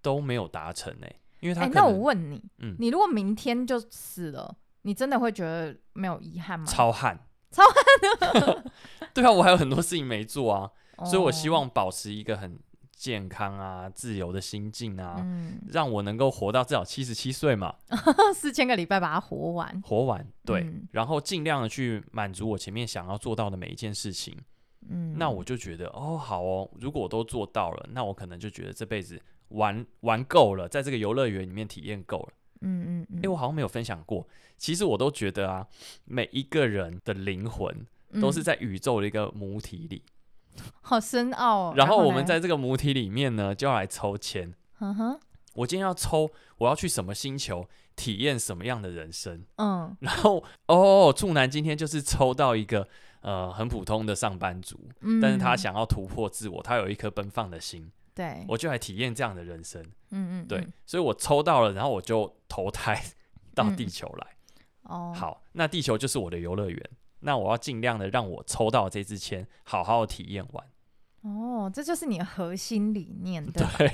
[SPEAKER 2] 都没有达成诶。因为他、欸，
[SPEAKER 1] 那我问你，
[SPEAKER 2] 嗯，
[SPEAKER 1] 你如果明天就死了，你真的会觉得没有遗憾吗？
[SPEAKER 2] 超憾，<laughs>
[SPEAKER 1] 超憾。<laughs>
[SPEAKER 2] 对啊，我还有很多事情没做啊，
[SPEAKER 1] 哦、
[SPEAKER 2] 所以我希望保持一个很健康啊、自由的心境啊，
[SPEAKER 1] 嗯、
[SPEAKER 2] 让我能够活到至少七十七岁嘛，<laughs>
[SPEAKER 1] 四千个礼拜把它活完，
[SPEAKER 2] 活完，对，
[SPEAKER 1] 嗯、
[SPEAKER 2] 然后尽量的去满足我前面想要做到的每一件事情，
[SPEAKER 1] 嗯，
[SPEAKER 2] 那我就觉得哦，好哦，如果我都做到了，那我可能就觉得这辈子。玩玩够了，在这个游乐园里面体验够了。
[SPEAKER 1] 嗯嗯嗯。
[SPEAKER 2] 哎，我好像没有分享过。其实我都觉得啊，每一个人的灵魂都是在宇宙的一个母体里，
[SPEAKER 1] 嗯、好深奥哦。
[SPEAKER 2] 然后我们在这个母体里面呢，就要来抽签。
[SPEAKER 1] 嗯哼。
[SPEAKER 2] 我今天要抽，我要去什么星球体验什么样的人生？
[SPEAKER 1] 嗯。
[SPEAKER 2] 然后哦，处男今天就是抽到一个呃很普通的上班族，
[SPEAKER 1] 嗯、
[SPEAKER 2] 但是他想要突破自我，他有一颗奔放的心。
[SPEAKER 1] 对，
[SPEAKER 2] 我就来体验这样的人生。
[SPEAKER 1] 嗯，嗯嗯，
[SPEAKER 2] 对，所以我抽到了，然后我就投胎到地球来。
[SPEAKER 1] 嗯、哦，
[SPEAKER 2] 好，那地球就是我的游乐园，那我要尽量的让我抽到这支签，好好的体验完。
[SPEAKER 1] 哦，这就是你的核心理念，对吧？
[SPEAKER 2] 对。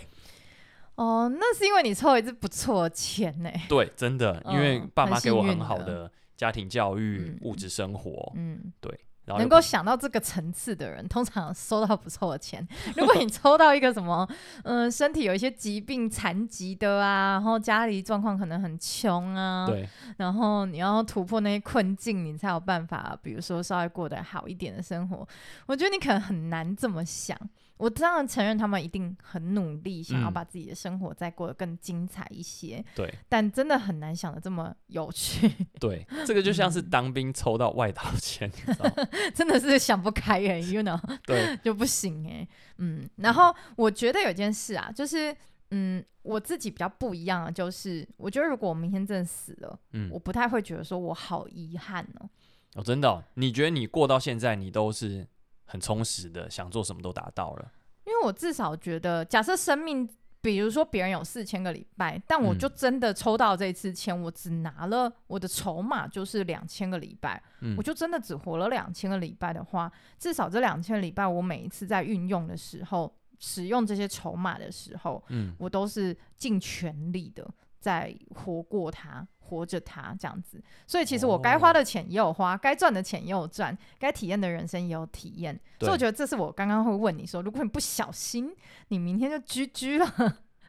[SPEAKER 1] 哦，那是因为你抽了一支不错的签呢。
[SPEAKER 2] 对，真的，因为爸妈给我很好的家庭教育、嗯、物质生活，
[SPEAKER 1] 嗯，
[SPEAKER 2] 对。
[SPEAKER 1] 能够想到这个层次的人，通常收到不错的钱。<laughs> 如果你抽到一个什么，嗯、呃，身体有一些疾病、残疾的啊，然后家里状况可能很穷啊，
[SPEAKER 2] 对，
[SPEAKER 1] 然后你要突破那些困境，你才有办法，比如说稍微过得好一点的生活。我觉得你可能很难这么想。我当然承认他们一定很努力，想要把自己的生活再过得更精彩一些。
[SPEAKER 2] 嗯、对，
[SPEAKER 1] 但真的很难想的这么有趣。<laughs>
[SPEAKER 2] 对，这个就像是当兵抽到外岛签，<laughs>
[SPEAKER 1] 真的是想不开耶，you know？<laughs>
[SPEAKER 2] 对，
[SPEAKER 1] 就不行哎。嗯，然后我觉得有件事啊，就是嗯，我自己比较不一样的就是，我觉得如果我明天真的死了，嗯，我不太会觉得说我好遗憾哦。
[SPEAKER 2] 哦，真的、哦？你觉得你过到现在，你都是？很充实的，想做什么都达到了。
[SPEAKER 1] 因为我至少觉得，假设生命，比如说别人有四千个礼拜，但我就真的抽到这一次签，嗯、我只拿了我的筹码就是两千个礼拜，嗯、我就真的只活了两千个礼拜的话，至少这两千个礼拜，我每一次在运用的时候，使用这些筹码的时候，嗯、我都是尽全力的在活过它。活着他这样子，所以其实我该花的钱也有花，该赚、哦、的钱也有赚，该体验的人生也有体验。所以我觉得这是我刚刚会问你说，如果你不小心，你明天就居居了。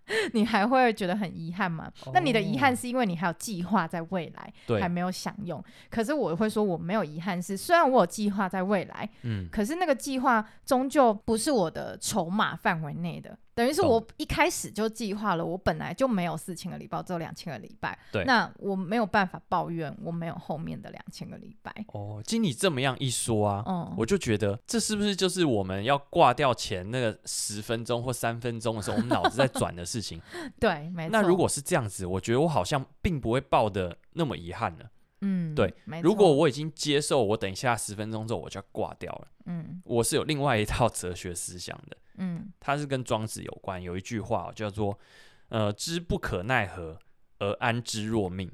[SPEAKER 1] <laughs> 你还会觉得很遗憾吗？哦、那你的遗憾是因为你还有计划在未来，对还没有享用。可是我会说我没有遗憾，是虽然我有计划在未来，嗯，可是那个计划终究不是我的筹码范围内的。等于是我一开始就计划了，我本来就没有四千个礼拜，只有两千个礼拜。对，那我没有办法抱怨我没有后面的两千个礼拜。
[SPEAKER 2] 哦，经你这么样一说啊，嗯，我就觉得这是不是就是我们要挂掉前那个十分钟或三分钟的时候，我们脑子在转的事情？<laughs>
[SPEAKER 1] 对，没错。
[SPEAKER 2] 那如果是这样子，我觉得我好像并不会抱的那么遗憾了。
[SPEAKER 1] 嗯，对。
[SPEAKER 2] 如果我已经接受，我等一下十分钟之后我就要挂掉了。嗯，我是有另外一套哲学思想的。嗯，它是跟庄子有关，有一句话叫做“呃，知不可奈何而安之若命”。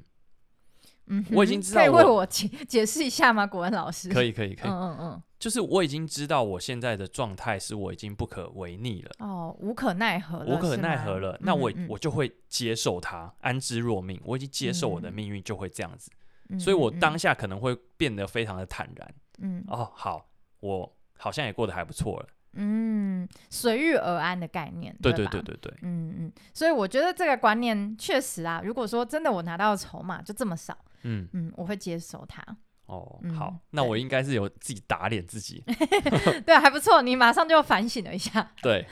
[SPEAKER 1] 嗯，
[SPEAKER 2] 我已经知道，
[SPEAKER 1] 可以为我解 <laughs> 解释一下吗？国文老师，
[SPEAKER 2] 可以，可以，可以。
[SPEAKER 1] 嗯嗯嗯，
[SPEAKER 2] 就是我已经知道我现在的状态是我已经不可违逆了。
[SPEAKER 1] 哦，无可奈何了，
[SPEAKER 2] 无可奈何了。那我我就会接受它，安之若命。我已经接受我的命运就会这样子，所以我当下可能会变得非常的坦然。嗯，哦，好，我好像也过得还不错了。
[SPEAKER 1] 嗯，随遇而安的概念，
[SPEAKER 2] 对对对对对，
[SPEAKER 1] 嗯嗯，所以我觉得这个观念确实啊，如果说真的我拿到筹码就这么少，嗯嗯，我会接受它。
[SPEAKER 2] 哦，好，那我应该是有自己打脸自己，<laughs>
[SPEAKER 1] 对，还不错，你马上就反省了一下，<laughs>
[SPEAKER 2] 对。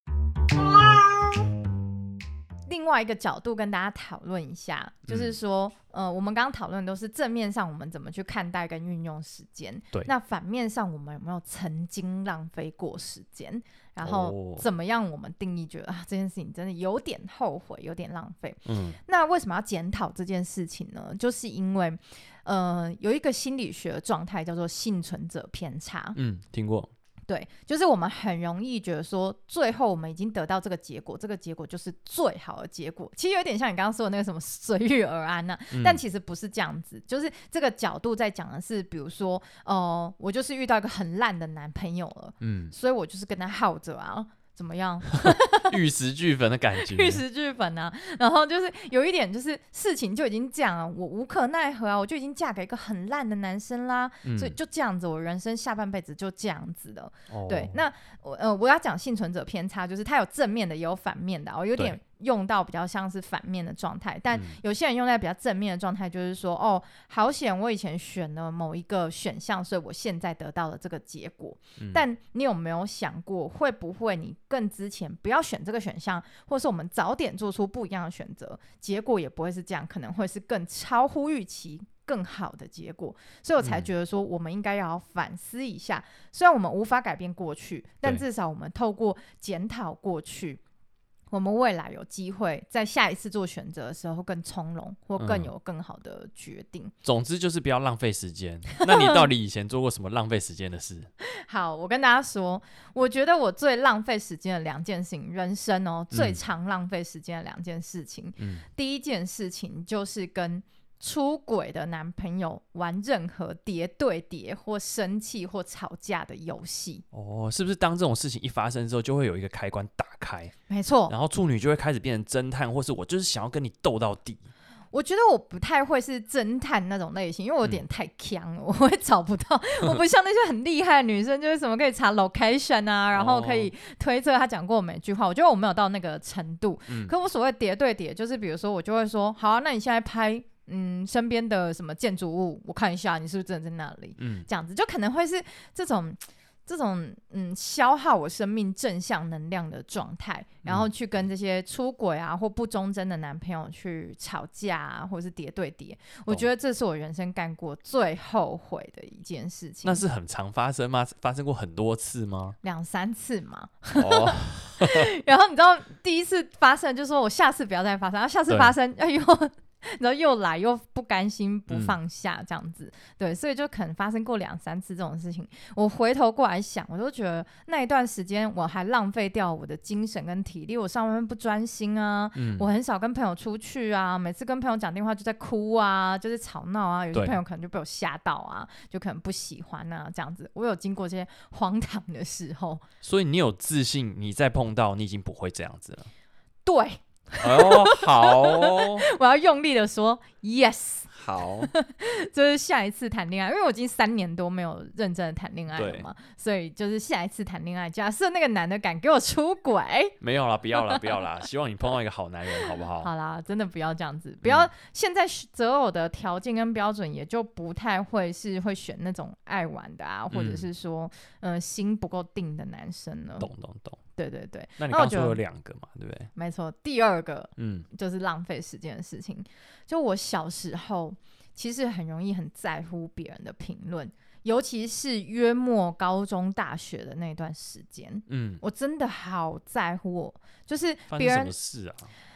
[SPEAKER 1] 另外一个角度跟大家讨论一下，就是说，嗯、呃，我们刚刚讨论都是正面上我们怎么去看待跟运用时间，
[SPEAKER 2] 对。
[SPEAKER 1] 那反面上我们有没有曾经浪费过时间？然后怎么样我们定义觉得、哦、啊这件事情真的有点后悔，有点浪费？嗯。那为什么要检讨这件事情呢？就是因为，呃，有一个心理学的状态叫做幸存者偏差。
[SPEAKER 2] 嗯，听过。
[SPEAKER 1] 对，就是我们很容易觉得说，最后我们已经得到这个结果，这个结果就是最好的结果。其实有点像你刚刚说的那个什么随遇而安呐、啊，嗯、但其实不是这样子。就是这个角度在讲的是，比如说，呃，我就是遇到一个很烂的男朋友了，嗯，所以我就是跟他耗着啊。怎么样？<laughs>
[SPEAKER 2] 玉石俱焚的感觉。
[SPEAKER 1] 玉石俱焚啊！然后就是有一点，就是事情就已经这样了，我无可奈何啊！我就已经嫁给一个很烂的男生啦，嗯、所以就这样子，我人生下半辈子就这样子的。哦、对，那我呃，我要讲幸存者偏差，就是它有正面的，也有反面的。我有点。用到比较像是反面的状态，但有些人用在比较正面的状态，就是说，嗯、哦，好险，我以前选了某一个选项，所以我现在得到了这个结果。嗯、但你有没有想过，会不会你更之前不要选这个选项，或是我们早点做出不一样的选择，结果也不会是这样，可能会是更超乎预期、更好的结果。所以我才觉得说，我们应该要反思一下。嗯、虽然我们无法改变过去，但至少我们透过检讨过去。我们未来有机会在下一次做选择的时候更从容，或更有更好的决定。
[SPEAKER 2] 嗯、总之就是不要浪费时间。那你到底以前做过什么浪费时间的事？<laughs>
[SPEAKER 1] 好，我跟大家说，我觉得我最浪费时间的两件事情，人生哦最常浪费时间的两件事情。嗯、第一件事情就是跟。出轨的男朋友玩任何叠对叠或生气或吵架的游戏
[SPEAKER 2] 哦，是不是当这种事情一发生之后，就会有一个开关打开？
[SPEAKER 1] 没错，
[SPEAKER 2] 然后处女就会开始变成侦探，或是我就是想要跟你斗到底。
[SPEAKER 1] 我觉得我不太会是侦探那种类型，因为我有点太强了，嗯、我会找不到。<laughs> 我不像那些很厉害的女生，就是什么可以查 location 啊，然后可以推测他讲过每句话。我觉得我没有到那个程度。嗯、可我所谓叠对叠，就是比如说我就会说，好啊，那你现在拍嗯身边的什么建筑物，我看一下你是不是真的在那里。嗯，这样子就可能会是这种。这种嗯消耗我生命正向能量的状态，然后去跟这些出轨啊或不忠贞的男朋友去吵架啊，或者是叠对叠，我觉得这是我人生干过最后悔的一件事情。
[SPEAKER 2] 那是很常发生吗？发生过很多次吗？
[SPEAKER 1] 两三次嘛。<laughs> 哦、<laughs> 然后你知道第一次发生，就是说我下次不要再发生，然后下次发生，哎呦。<laughs> 然后又来又不甘心不放下这样子，嗯、对，所以就可能发生过两三次这种事情。我回头过来想，我都觉得那一段时间我还浪费掉我的精神跟体力，我上班不专心啊，嗯、我很少跟朋友出去啊，每次跟朋友讲电话就在哭啊，就是吵闹啊，有些朋友可能就被我吓到啊，就可能不喜欢啊这样子。我有经过这些荒唐的时候，
[SPEAKER 2] 所以你有自信，你再碰到你已经不会这样子了。
[SPEAKER 1] 对。
[SPEAKER 2] 哦，好哦，
[SPEAKER 1] 我要用力的说 yes。
[SPEAKER 2] 好，<laughs>
[SPEAKER 1] 就是下一次谈恋爱，因为我已经三年多没有认真的谈恋爱了嘛，所以就是下一次谈恋爱，假设那个男的敢给我出轨，
[SPEAKER 2] 没有啦，不要啦，不要啦，希望你碰到一个好男人，好不好？
[SPEAKER 1] 好啦，真的不要这样子，不要、嗯、现在择偶的条件跟标准也就不太会是会选那种爱玩的啊，或者是说，嗯、呃，心不够定的男生了？
[SPEAKER 2] 懂懂懂，
[SPEAKER 1] 对对对。
[SPEAKER 2] 那你刚说有两个嘛，对不对？
[SPEAKER 1] 没错，第二个，嗯，就是浪费时间的事情。就我小时候，其实很容易很在乎别人的评论，尤其是约莫高中、大学的那段时间。嗯，我真的好在乎我，就是别人什么事啊？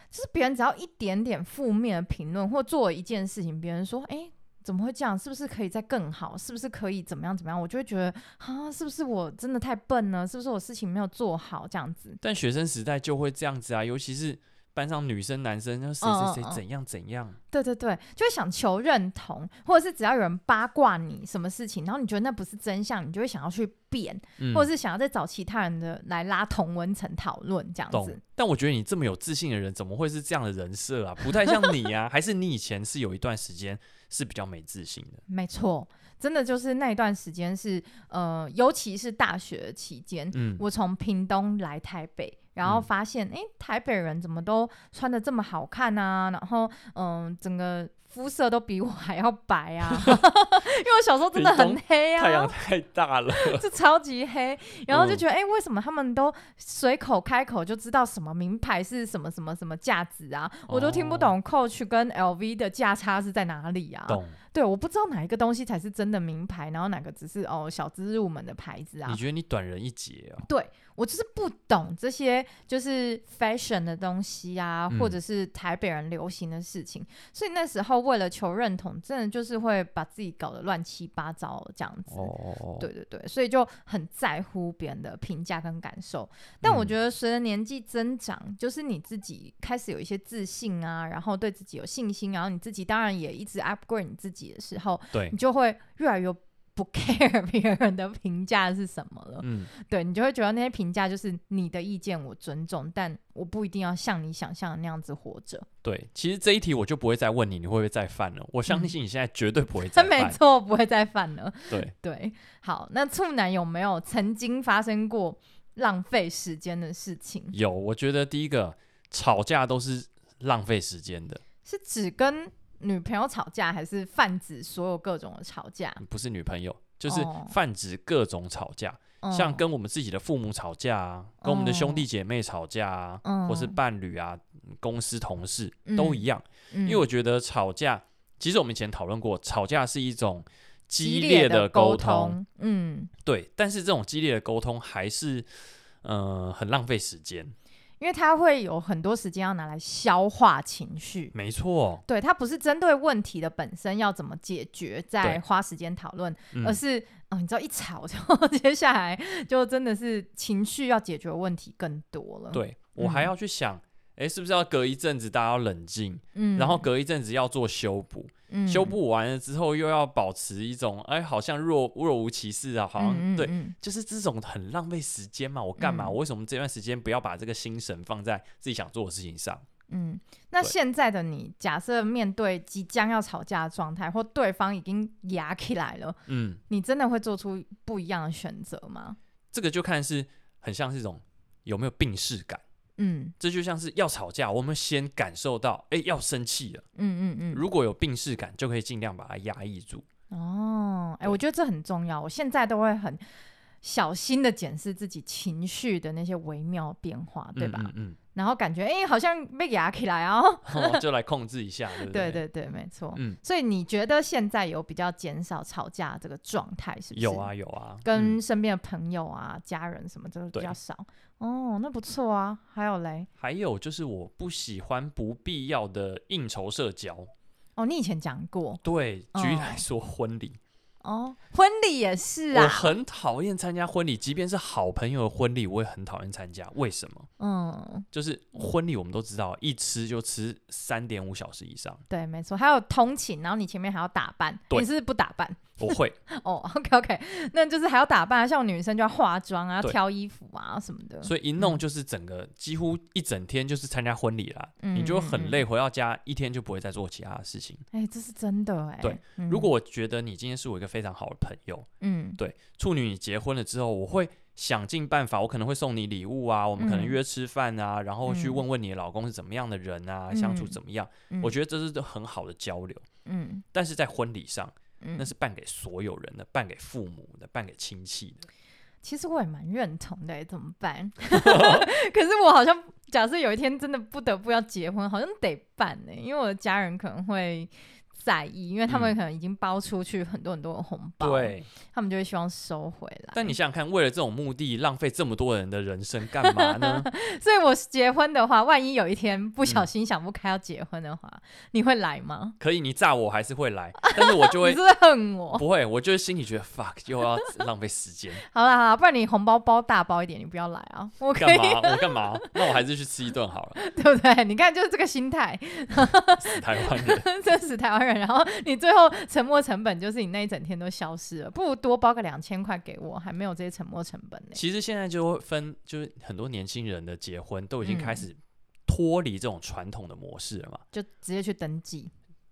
[SPEAKER 1] 就是别人只要一点点负面的评论，或做一件事情，别人说：“哎，怎么会这样？是不是可以再更好？是不是可以怎么样怎么样？”我就会觉得啊，是不是我真的太笨了？是不是我事情没有做好这样子？
[SPEAKER 2] 但学生时代就会这样子啊，尤其是。班上女生男生，那谁谁谁怎样怎样？
[SPEAKER 1] 对对对，就会想求认同，或者是只要有人八卦你什么事情，然后你觉得那不是真相，你就会想要去辩，嗯、或者是想要再找其他人的来拉同温层讨论这样子。
[SPEAKER 2] 但我觉得你这么有自信的人，怎么会是这样的人设啊？<laughs> 不太像你啊，还是你以前是有一段时间是比较没自信的？
[SPEAKER 1] 没错。真的就是那一段时间是，呃，尤其是大学期间，嗯、我从屏东来台北，然后发现，哎、嗯，台北人怎么都穿的这么好看啊？然后，嗯、呃，整个。肤色都比我还要白啊，<laughs> 因为我小时候真的很黑啊，
[SPEAKER 2] 太阳太大了，<laughs>
[SPEAKER 1] 就超级黑，然后就觉得，哎、为什么他们都随口开口就知道什么名牌是什么什么什么价值啊？哦、我都听不懂 Coach 跟 LV 的价差是在哪里啊？懂对，我不知道哪一个东西才是真的名牌，然后哪个只是哦小资入门的牌子啊？
[SPEAKER 2] 你觉得你短人一截啊？
[SPEAKER 1] 对。我就是不懂这些，就是 fashion 的东西啊，嗯、或者是台北人流行的事情，所以那时候为了求认同，真的就是会把自己搞得乱七八糟这样子。哦、对对对，所以就很在乎别人的评价跟感受。但我觉得随着年纪增长，嗯、就是你自己开始有一些自信啊，然后对自己有信心，然后你自己当然也一直 upgrade 你自己的时候，对你就会越来越。不 <laughs> care 别人的评价是什么了，嗯，对，你就会觉得那些评价就是你的意见，我尊重，但我不一定要像你想象的那样子活着。
[SPEAKER 2] 对，其实这一题我就不会再问你，你会不会再犯了？我相信你现在绝对不会再犯。<laughs>
[SPEAKER 1] 没错，不会再犯了。
[SPEAKER 2] 对
[SPEAKER 1] 对，好，那处男有没有曾经发生过浪费时间的事情？
[SPEAKER 2] 有，我觉得第一个吵架都是浪费时间的，
[SPEAKER 1] 是只跟。女朋友吵架还是泛指所有各种的吵架？
[SPEAKER 2] 不是女朋友，就是泛指各种吵架，哦、像跟我们自己的父母吵架啊，哦、跟我们的兄弟姐妹吵架啊，哦、或是伴侣啊、公司同事、嗯、都一样。嗯、因为我觉得吵架，其实我们以前讨论过，吵架是一种激烈的沟通，通，嗯，对。但是这种激烈的沟通还是，呃，很浪费时间。
[SPEAKER 1] 因为他会有很多时间要拿来消化情绪，
[SPEAKER 2] 没错，
[SPEAKER 1] 对，他不是针对问题的本身要怎么解决，再花时间讨论，而是，嗯、哦，你知道一吵，之 <laughs> 后接下来就真的是情绪要解决的问题更多了。
[SPEAKER 2] 对，我还要去想，哎、嗯，是不是要隔一阵子大家要冷静，嗯，然后隔一阵子要做修补。嗯、修补完了之后，又要保持一种哎，好像若若无其事啊，好像、嗯嗯、对，就是这种很浪费时间嘛。我干嘛？嗯、我为什么这段时间不要把这个心神放在自己想做的事情上？
[SPEAKER 1] 嗯，那现在的你，假设面对即将要吵架的状态，或对方已经压起来了，嗯，你真的会做出不一样的选择吗？
[SPEAKER 2] 这个就看是很像是一种有没有病逝感。嗯，这就像是要吵架，我们先感受到，哎，要生气了。嗯嗯嗯，如果有病视感，就可以尽量把它压抑住。
[SPEAKER 1] 哦，哎，我觉得这很重要。我现在都会很小心的检视自己情绪的那些微妙变化，对吧？嗯，嗯，嗯。然后感觉哎，好像被压起来哦，
[SPEAKER 2] 哦，就来控制一下，对不对？<laughs>
[SPEAKER 1] 对对对，没错。嗯，所以你觉得现在有比较减少吵架这个状态，是不是？
[SPEAKER 2] 有啊有啊，
[SPEAKER 1] 跟身边的朋友啊、嗯、家人什么的比较少。哦，那不错啊。还有嘞？
[SPEAKER 2] 还有就是我不喜欢不必要的应酬社交。
[SPEAKER 1] 哦，你以前讲过。
[SPEAKER 2] 对，举例来说，婚礼。
[SPEAKER 1] 哦，婚礼也是啊，
[SPEAKER 2] 我很讨厌参加婚礼，即便是好朋友的婚礼，我也很讨厌参加。为什么？嗯，就是婚礼我们都知道，一吃就吃三点五小时以上。
[SPEAKER 1] 对，没错，还有通勤，然后你前面还要打扮，你是不是不打扮？
[SPEAKER 2] 不会 <laughs>
[SPEAKER 1] 哦，OK OK，那就是还要打扮，像女生就要化妆啊，要挑衣服啊什么的。
[SPEAKER 2] 所以一弄就是整个、嗯、几乎一整天就是参加婚礼啦，嗯、你就很累，回到家一天就不会再做其他的事情。
[SPEAKER 1] 哎、欸，这是真的哎、欸。
[SPEAKER 2] 对，嗯、如果我觉得你今天是我一个非常好的朋友，嗯，对，处女你结婚了之后，我会想尽办法，我可能会送你礼物啊，我们可能约吃饭啊，嗯、然后去问问你的老公是怎么样的人啊，嗯、相处怎么样？嗯、我觉得这是很好的交流。嗯，但是在婚礼上。那是办给所有人的，办给父母的，办给亲戚的。
[SPEAKER 1] 其实我也蛮认同的，怎么办？<laughs> <laughs> 可是我好像假设有一天真的不得不要结婚，好像得办呢，因为我的家人可能会。在意，因为他们可能已经包出去很多很多的红包，对，他们就会希望收回来。
[SPEAKER 2] 但你想想看，为了这种目的浪费这么多人的人生干嘛呢？<laughs>
[SPEAKER 1] 所以，我结婚的话，万一有一天不小心想不开要结婚的话，嗯、你会来吗？
[SPEAKER 2] 可以，你炸我还是会来，但是我就
[SPEAKER 1] 会，<laughs> 恨我？
[SPEAKER 2] 不会，我就是心里觉得 fuck，又要浪费时间。<laughs>
[SPEAKER 1] 好了好了，不然你红包包大包一点，你不要来啊！我
[SPEAKER 2] 干嘛？我干嘛？那我还是去吃一顿好了，
[SPEAKER 1] 对不对？你看，就是这个心态，
[SPEAKER 2] 死台湾人，
[SPEAKER 1] 真是台湾人。然后你最后沉没成本就是你那一整天都消失了，不如多包个两千块给我，还没有这些沉没成本呢。
[SPEAKER 2] 其实现在就会分，就是很多年轻人的结婚都已经开始脱离这种传统的模式了嘛，
[SPEAKER 1] 就直接去登记，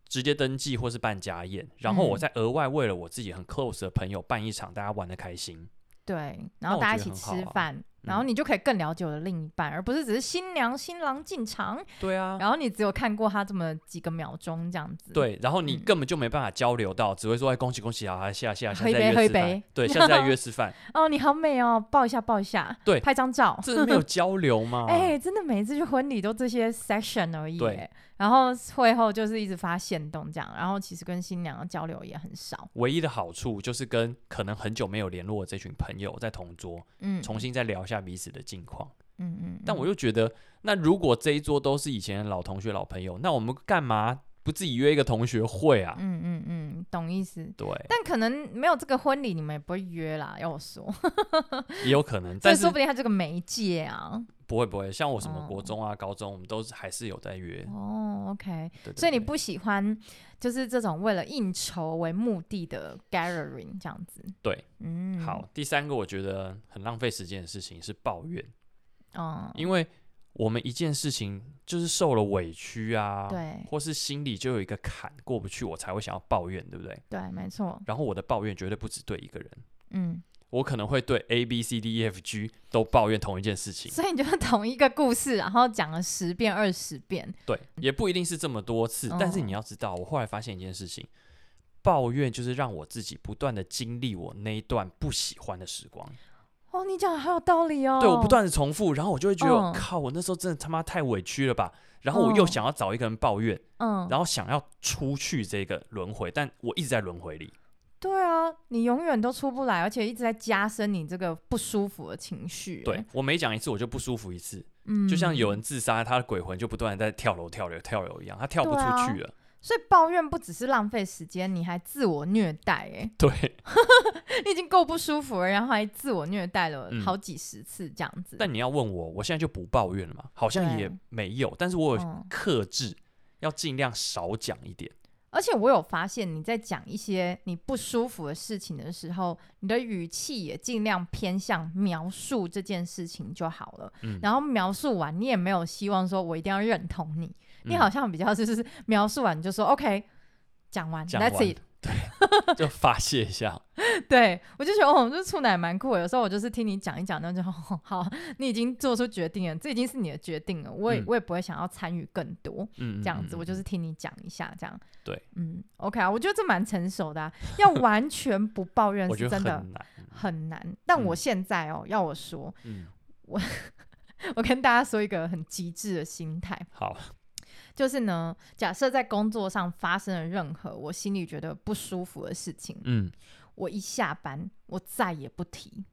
[SPEAKER 2] 直接登记或是办家宴，然后我再额外为了我自己很 close 的朋友办一场，大家玩的开心。
[SPEAKER 1] 对，然后大家一起吃饭。然后你就可以更了解我的另一半，嗯、而不是只是新娘新郎进场。
[SPEAKER 2] 对啊，
[SPEAKER 1] 然后你只有看过他这么几个秒钟这样子。
[SPEAKER 2] 对，然后你根本就没办法交流到，嗯、只会说哎恭喜恭喜啊，谢谢谢谢，
[SPEAKER 1] 喝一杯喝一杯。
[SPEAKER 2] 对，现在约 <laughs> 吃饭。
[SPEAKER 1] 哦，你好美哦，抱一下抱一下。对，拍张照。
[SPEAKER 2] 这是没有交流吗？<laughs>
[SPEAKER 1] 哎，真的每一次去婚礼都这些 session 而已。对。然后会后就是一直发现动这样，然后其实跟新娘的交流也很少。
[SPEAKER 2] 唯一的好处就是跟可能很久没有联络的这群朋友在同桌，嗯，重新再聊一下彼此的近况，嗯，嗯嗯。但我又觉得，那如果这一桌都是以前的老同学、老朋友，那我们干嘛不自己约一个同学会啊？
[SPEAKER 1] 嗯嗯嗯，懂意思。
[SPEAKER 2] 对。
[SPEAKER 1] 但可能没有这个婚礼，你们也不会约啦。要我说，<laughs>
[SPEAKER 2] 也有可能，但
[SPEAKER 1] 说不定他这个媒介啊。
[SPEAKER 2] 不会不会，像我什么国中啊、哦、高中，我们都是还是有在约。
[SPEAKER 1] 哦，OK，对对对，所以你不喜欢就是这种为了应酬为目的的 gathering 这样子。
[SPEAKER 2] 对，嗯，好，第三个我觉得很浪费时间的事情是抱怨。哦，因为我们一件事情就是受了委屈啊，对，或是心里就有一个坎过不去，我才会想要抱怨，对不对？
[SPEAKER 1] 对，没错。
[SPEAKER 2] 然后我的抱怨绝对不止对一个人。嗯。我可能会对 A B C D E F G 都抱怨同一件事情，
[SPEAKER 1] 所以你就是同一个故事，然后讲了十遍、二十遍。
[SPEAKER 2] 对，也不一定是这么多次，但是你要知道，我后来发现一件事情，抱怨就是让我自己不断的经历我那一段不喜欢的时光。
[SPEAKER 1] 哦，你讲的好有道理哦。
[SPEAKER 2] 对，我不断的重复，然后我就会觉得，靠，我那时候真的他妈太委屈了吧。然后我又想要找一个人抱怨，嗯，然后想要出去这个轮回，但我一直在轮回里。
[SPEAKER 1] 对啊，你永远都出不来，而且一直在加深你这个不舒服的情绪。
[SPEAKER 2] 对，我每讲一次，我就不舒服一次。嗯，就像有人自杀，他的鬼魂就不断的在跳楼、跳楼、跳楼一样，他跳不出去了。啊，
[SPEAKER 1] 所以抱怨不只是浪费时间，你还自我虐待。哎，<laughs>
[SPEAKER 2] 对，<laughs>
[SPEAKER 1] 你已经够不舒服了，然后还自我虐待了好几十次这样子。嗯，
[SPEAKER 2] 但你要问我，我现在就不抱怨了吗？好像也没有，但是我有克制，要尽量少讲一点。
[SPEAKER 1] 而且我有发现，你在讲一些你不舒服的事情的时候，你的语气也尽量偏向描述这件事情就好了。嗯，然后描述完，你也没有希望说我一定要认同你，嗯、你好像比较就是描述完你就说 OK，讲完，That's it。
[SPEAKER 2] 对，就发泄一下。<laughs>
[SPEAKER 1] 对，我就觉得哦，这处男蛮酷的。有时候我就是听你讲一讲，那就好，好，你已经做出决定了，这已经是你的决定了。我也、嗯、我也不会想要参与更多，嗯，这样子，我就是听你讲一下，这样。
[SPEAKER 2] 对，
[SPEAKER 1] 嗯，OK 啊，我觉得这蛮成熟的、啊。要完全不抱 <laughs> 怨是真的很难。但我现在哦，嗯、要我说，嗯、我 <laughs> 我跟大家说一个很极致的心态。
[SPEAKER 2] 好。
[SPEAKER 1] 就是呢，假设在工作上发生了任何我心里觉得不舒服的事情，嗯，我一下班我再也不提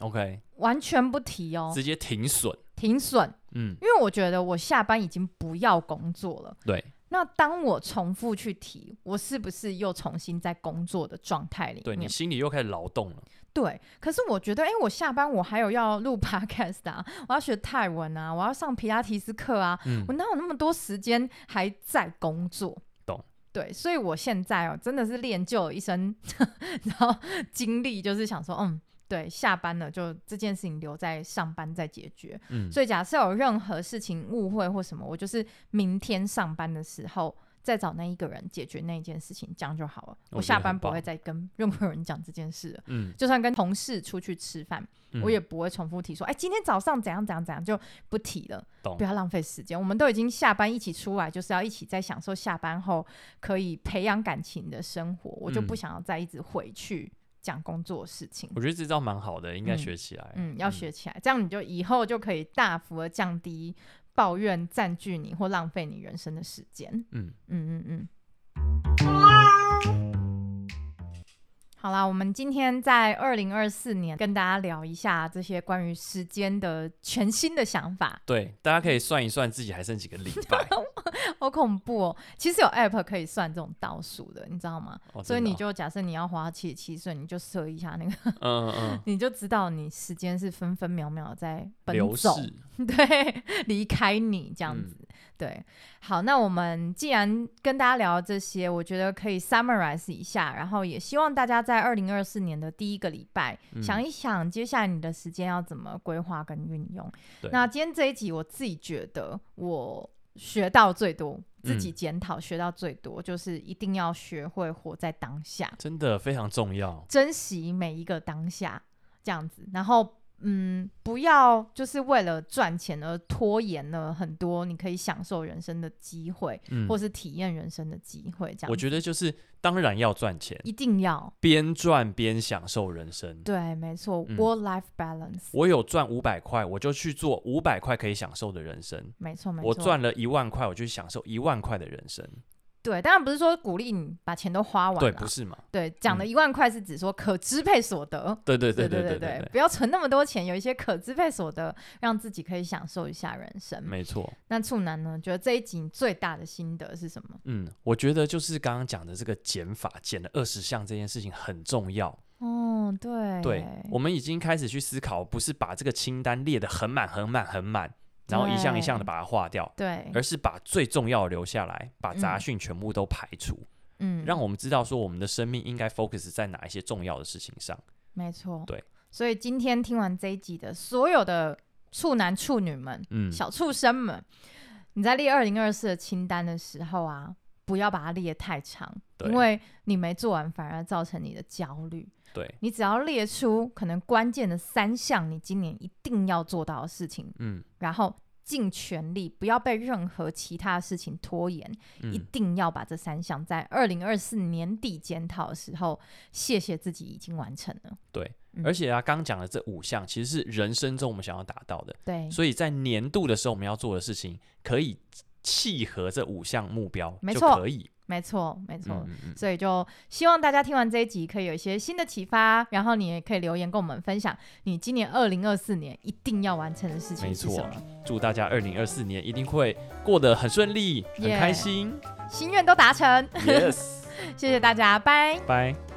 [SPEAKER 2] ，OK，
[SPEAKER 1] 完全不提哦，
[SPEAKER 2] 直接停损，
[SPEAKER 1] 停损，嗯，因为我觉得我下班已经不要工作了，
[SPEAKER 2] 对。
[SPEAKER 1] 那当我重复去提，我是不是又重新在工作的状态里面？
[SPEAKER 2] 对，你心里又开始劳动了。
[SPEAKER 1] 对，可是我觉得，哎、欸，我下班我还有要录 <laughs> podcast 啊，我要学泰文啊，我要上皮拉提斯课啊，嗯、我哪有那么多时间还在工作？
[SPEAKER 2] 懂？
[SPEAKER 1] 对，所以我现在哦，真的是练就了一身，<laughs> 然后精力就是想说，嗯，对，下班了就这件事情留在上班再解决。嗯，所以假设有任何事情误会或什么，我就是明天上班的时候。再找那一个人解决那一件事情，这样就好了。我下班不会再跟任何人讲这件事了。嗯，就算跟同事出去吃饭，嗯、我也不会重复提说，哎，今天早上怎样怎样怎样，就不提了。懂不要浪费时间。我们都已经下班一起出来，就是要一起在享受下班后可以培养感情的生活。我就不想要再一直回去讲工作的事情。
[SPEAKER 2] 我觉得这招蛮好的，应该学起来。
[SPEAKER 1] 嗯，嗯，要学起来，嗯、这样你就以后就可以大幅的降低。抱怨占据你或浪费你人生的时间。嗯嗯嗯嗯。好啦，我们今天在二零二四年跟大家聊一下这些关于时间的全新的想法。
[SPEAKER 2] 对，大家可以算一算自己还剩几个礼拜。<laughs>
[SPEAKER 1] 好恐怖哦！其实有 app 可以算这种倒数的，你知道吗？所以你就假设你要活到七十七岁，你就设一下那个，嗯嗯，嗯 <laughs> 你就知道你时间是分分秒秒在奔走，<laughs> 对，离开你这样子。嗯、对，好，那我们既然跟大家聊这些，我觉得可以 summarize 一下，然后也希望大家在二零二四年的第一个礼拜、嗯、想一想，接下来你的时间要怎么规划跟运用。那今天这一集，我自己觉得我。学到最多，自己检讨学到最多，嗯、就是一定要学会活在当下，
[SPEAKER 2] 真的非常重要，
[SPEAKER 1] 珍惜每一个当下，这样子，然后。嗯，不要就是为了赚钱而拖延了很多你可以享受人生的机会，嗯、或是体验人生的机会。这样，
[SPEAKER 2] 我觉得就是当然要赚钱，
[SPEAKER 1] 一定要
[SPEAKER 2] 边赚边享受人生。
[SPEAKER 1] 对，没错，work-life balance。
[SPEAKER 2] 我有赚五百块，我就去做五百块可以享受的人生。
[SPEAKER 1] 没错，没错。
[SPEAKER 2] 我赚了一万块，我就去享受一万块的人生。
[SPEAKER 1] 对，当然不是说鼓励你把钱都花完，
[SPEAKER 2] 对，不是嘛？
[SPEAKER 1] 对，讲的一万块是指说可支配所得。嗯、
[SPEAKER 2] 对对对对对对，
[SPEAKER 1] 不要存那么多钱，有一些可支配所得，让自己可以享受一下人生。
[SPEAKER 2] 没错。
[SPEAKER 1] 那处男呢？觉得这一集最大的心得是什么？
[SPEAKER 2] 嗯，我觉得就是刚刚讲的这个减法，减了二十项这件事情很重要。
[SPEAKER 1] 哦，对。
[SPEAKER 2] 对，我们已经开始去思考，不是把这个清单列得很满、很满、很满。然后一项一项的把它划掉，
[SPEAKER 1] 对，
[SPEAKER 2] 而是把最重要的留下来，把杂讯全部都排除，嗯，让我们知道说我们的生命应该 focus 在哪一些重要的事情上。
[SPEAKER 1] 没错，
[SPEAKER 2] 对。
[SPEAKER 1] 所以今天听完这一集的所有的处男处女们，嗯，小畜生们，你在列二零二四的清单的时候啊，不要把它列太长，因为你没做完反而造成你的焦虑。
[SPEAKER 2] 对，
[SPEAKER 1] 你只要列出可能关键的三项，你今年一定要做到的事情，嗯，然后尽全力，不要被任何其他的事情拖延，嗯、一定要把这三项在二零二四年底检讨的时候，谢谢自己已经完成了。
[SPEAKER 2] 对，嗯、而且啊，刚讲的这五项其实是人生中我们想要达到的，
[SPEAKER 1] 对，
[SPEAKER 2] 所以在年度的时候我们要做的事情，可以契合这五项目标，
[SPEAKER 1] 没错，
[SPEAKER 2] 可以。
[SPEAKER 1] 没错，没错，嗯嗯、所以就希望大家听完这一集可以有一些新的启发，然后你也可以留言跟我们分享你今年二零二四年一定要完成的事情是什么。
[SPEAKER 2] 祝大家二零二四年一定会过得很顺利，很开心，
[SPEAKER 1] 心愿都达成。
[SPEAKER 2] Yes，<laughs>
[SPEAKER 1] 谢谢大家，拜
[SPEAKER 2] 拜。